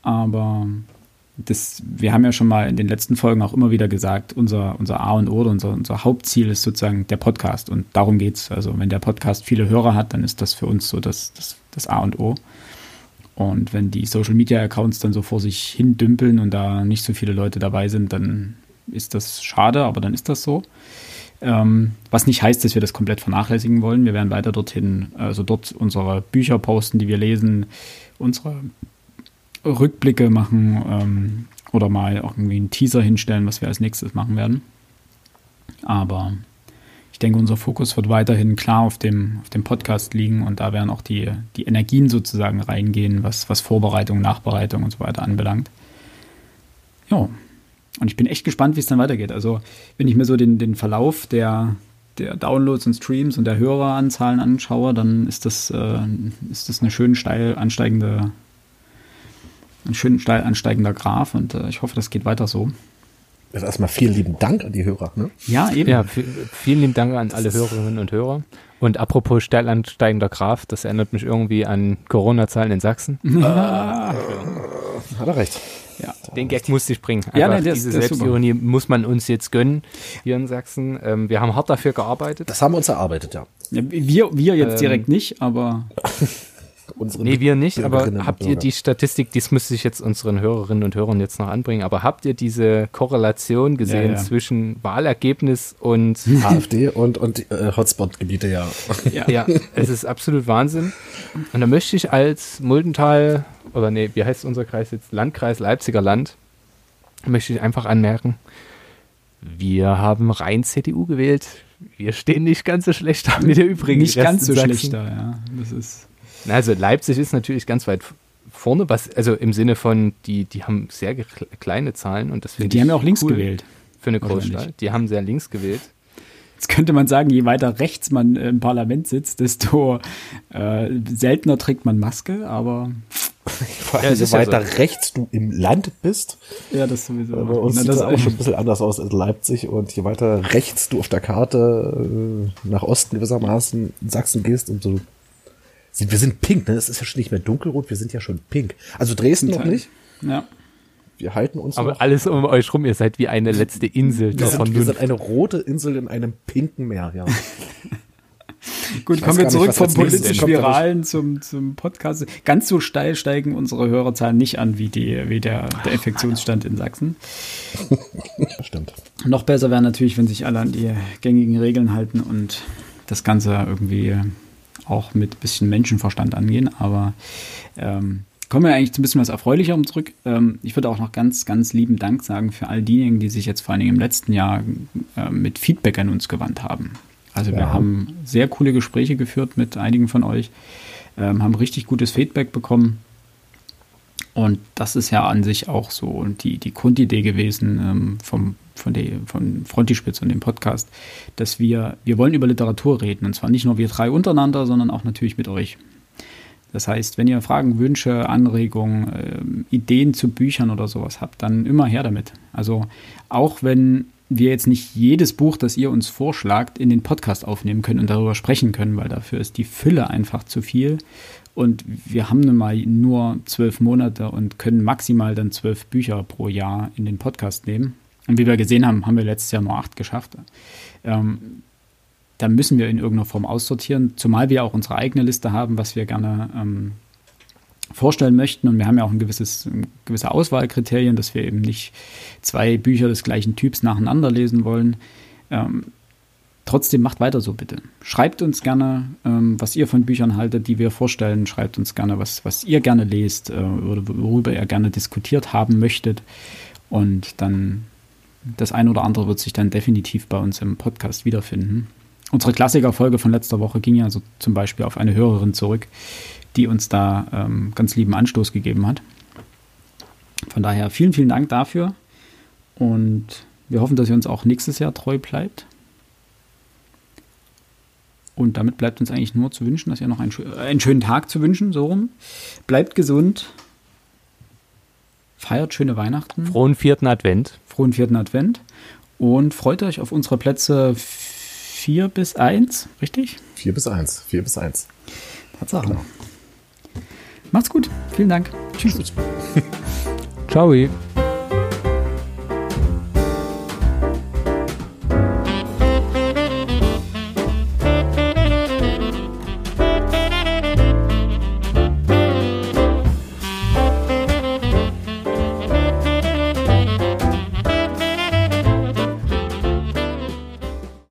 Aber das, wir haben ja schon mal in den letzten Folgen auch immer wieder gesagt, unser, unser A und O, unser, unser Hauptziel ist sozusagen der Podcast. Und darum geht es. Also wenn der Podcast viele Hörer hat, dann ist das für uns so das, das, das A und O. Und wenn die Social Media Accounts dann so vor sich hin dümpeln und da nicht so viele Leute dabei sind, dann ist das schade, aber dann ist das so. Ähm, was nicht heißt, dass wir das komplett vernachlässigen wollen. Wir werden weiter dorthin, also dort unsere Bücher posten, die wir lesen, unsere Rückblicke machen ähm, oder mal irgendwie einen Teaser hinstellen, was wir als nächstes machen werden. Aber ich denke, unser Fokus wird weiterhin klar auf dem, auf dem Podcast liegen und da werden auch die, die Energien sozusagen reingehen, was, was Vorbereitung, Nachbereitung und so weiter anbelangt. Ja, und ich bin echt gespannt, wie es dann weitergeht. Also, wenn ich mir so den, den Verlauf der, der Downloads und Streams und der Höreranzahlen anschaue, dann ist das, äh, ist das eine schön steil ansteigende, ein schön steil ansteigender Graph und äh, ich hoffe, das geht weiter so. Also erstmal vielen lieben Dank an die Hörer. Ne? Ja, eben. Ja, vielen lieben Dank an alle Hörerinnen und Hörer. Und apropos steil ansteigender Graph, das erinnert mich irgendwie an Corona-Zahlen in Sachsen. *laughs* Ah, hat er recht. Ja, den Gag musste ich bringen. Einfach ja, nein, diese Selbstironie muss man uns jetzt gönnen hier in Sachsen. Ähm, wir haben hart dafür gearbeitet. Das haben wir uns erarbeitet, ja. ja wir, wir jetzt ähm, direkt nicht, aber *laughs* unsere Nee, wir nicht, aber habt ihr die Statistik, dies müsste ich jetzt unseren Hörerinnen und Hörern jetzt noch anbringen, aber habt ihr diese Korrelation gesehen ja, ja. zwischen Wahlergebnis und *laughs* AfD und, und äh, Hotspot-Gebiete, ja. *laughs* ja. Ja, es ist absolut Wahnsinn. Und da möchte ich als Muldental, oder nee, wie heißt unser Kreis jetzt? Landkreis Leipziger Land, möchte ich einfach anmerken, wir haben rein CDU gewählt. Wir stehen nicht ganz so schlecht da wie der übrigen. Nicht ganz so schlecht da, ja. Das ist also Leipzig ist natürlich ganz weit vorne, was, also im Sinne von, die, die haben sehr kleine Zahlen und das finde Die haben ja auch links cool gewählt. Für eine Großstadt. Die haben sehr links gewählt. Jetzt könnte man sagen, je weiter rechts man im Parlament sitzt, desto äh, seltener trägt man Maske, aber. Vor allem, ja, je weiter so. rechts du im Land bist. Ja, das sowieso. Bei uns Na, sieht das auch schon ein bisschen anders aus als Leipzig. Und je weiter rechts du auf der Karte äh, nach Osten gewissermaßen in Sachsen gehst, umso wir sind pink, ne? Es ist ja schon nicht mehr dunkelrot, wir sind ja schon pink. Also Dresden noch nicht. Ja. Wir halten uns Aber noch. alles um euch rum, ihr seid wie eine letzte Insel. Wir, sind, wir sind eine rote Insel in einem pinken Meer, ja. *laughs* Gut, kommen wir zurück nicht, vom politischen Viralen zum, zum Podcast. Ganz so steil steigen unsere Hörerzahlen nicht an wie, die, wie der, der Infektionsstand in Sachsen. *laughs* Stimmt. Noch besser wäre natürlich, wenn sich alle an die gängigen Regeln halten und das Ganze irgendwie auch mit ein bisschen Menschenverstand angehen. Aber ähm, kommen wir eigentlich zu ein bisschen was Erfreulicherem zurück. Ähm, ich würde auch noch ganz, ganz lieben Dank sagen für all diejenigen, die sich jetzt vor allen Dingen im letzten Jahr äh, mit Feedback an uns gewandt haben. Also wir haben sehr coole Gespräche geführt mit einigen von euch, ähm, haben richtig gutes Feedback bekommen. Und das ist ja an sich auch so die, die Grundidee gewesen ähm, vom von, der, von Frontispitz und dem Podcast, dass wir, wir wollen über Literatur reden. Und zwar nicht nur wir drei untereinander, sondern auch natürlich mit euch. Das heißt, wenn ihr Fragen, Wünsche, Anregungen, äh, Ideen zu Büchern oder sowas habt, dann immer her damit. Also auch wenn wir jetzt nicht jedes Buch, das ihr uns vorschlagt, in den Podcast aufnehmen können und darüber sprechen können, weil dafür ist die Fülle einfach zu viel. Und wir haben nun mal nur zwölf Monate und können maximal dann zwölf Bücher pro Jahr in den Podcast nehmen. Und wie wir gesehen haben, haben wir letztes Jahr nur acht geschafft. Ähm, da müssen wir in irgendeiner Form aussortieren, zumal wir auch unsere eigene Liste haben, was wir gerne ähm, vorstellen möchten. Und wir haben ja auch ein gewisses, gewisse Auswahlkriterien, dass wir eben nicht zwei Bücher des gleichen Typs nacheinander lesen wollen. Ähm, trotzdem macht weiter so bitte. Schreibt uns gerne, ähm, was ihr von Büchern haltet, die wir vorstellen. Schreibt uns gerne, was, was ihr gerne lest äh, oder worüber ihr gerne diskutiert haben möchtet. Und dann das eine oder andere wird sich dann definitiv bei uns im Podcast wiederfinden. Unsere Klassikerfolge von letzter Woche ging ja so zum Beispiel auf eine Hörerin zurück, die uns da ähm, ganz lieben Anstoß gegeben hat. Von daher vielen, vielen Dank dafür und wir hoffen, dass ihr uns auch nächstes Jahr treu bleibt. Und damit bleibt uns eigentlich nur zu wünschen, dass ihr noch einen, einen schönen Tag zu wünschen, so rum. Bleibt gesund, feiert schöne Weihnachten. Frohen vierten Advent. Frohen vierten Advent. Und freut euch auf unsere Plätze 4 bis 1, richtig? 4 bis 1, 4 bis 1. Tatsache. Genau. Macht's gut. Vielen Dank. Tschüss. *laughs* Ciao.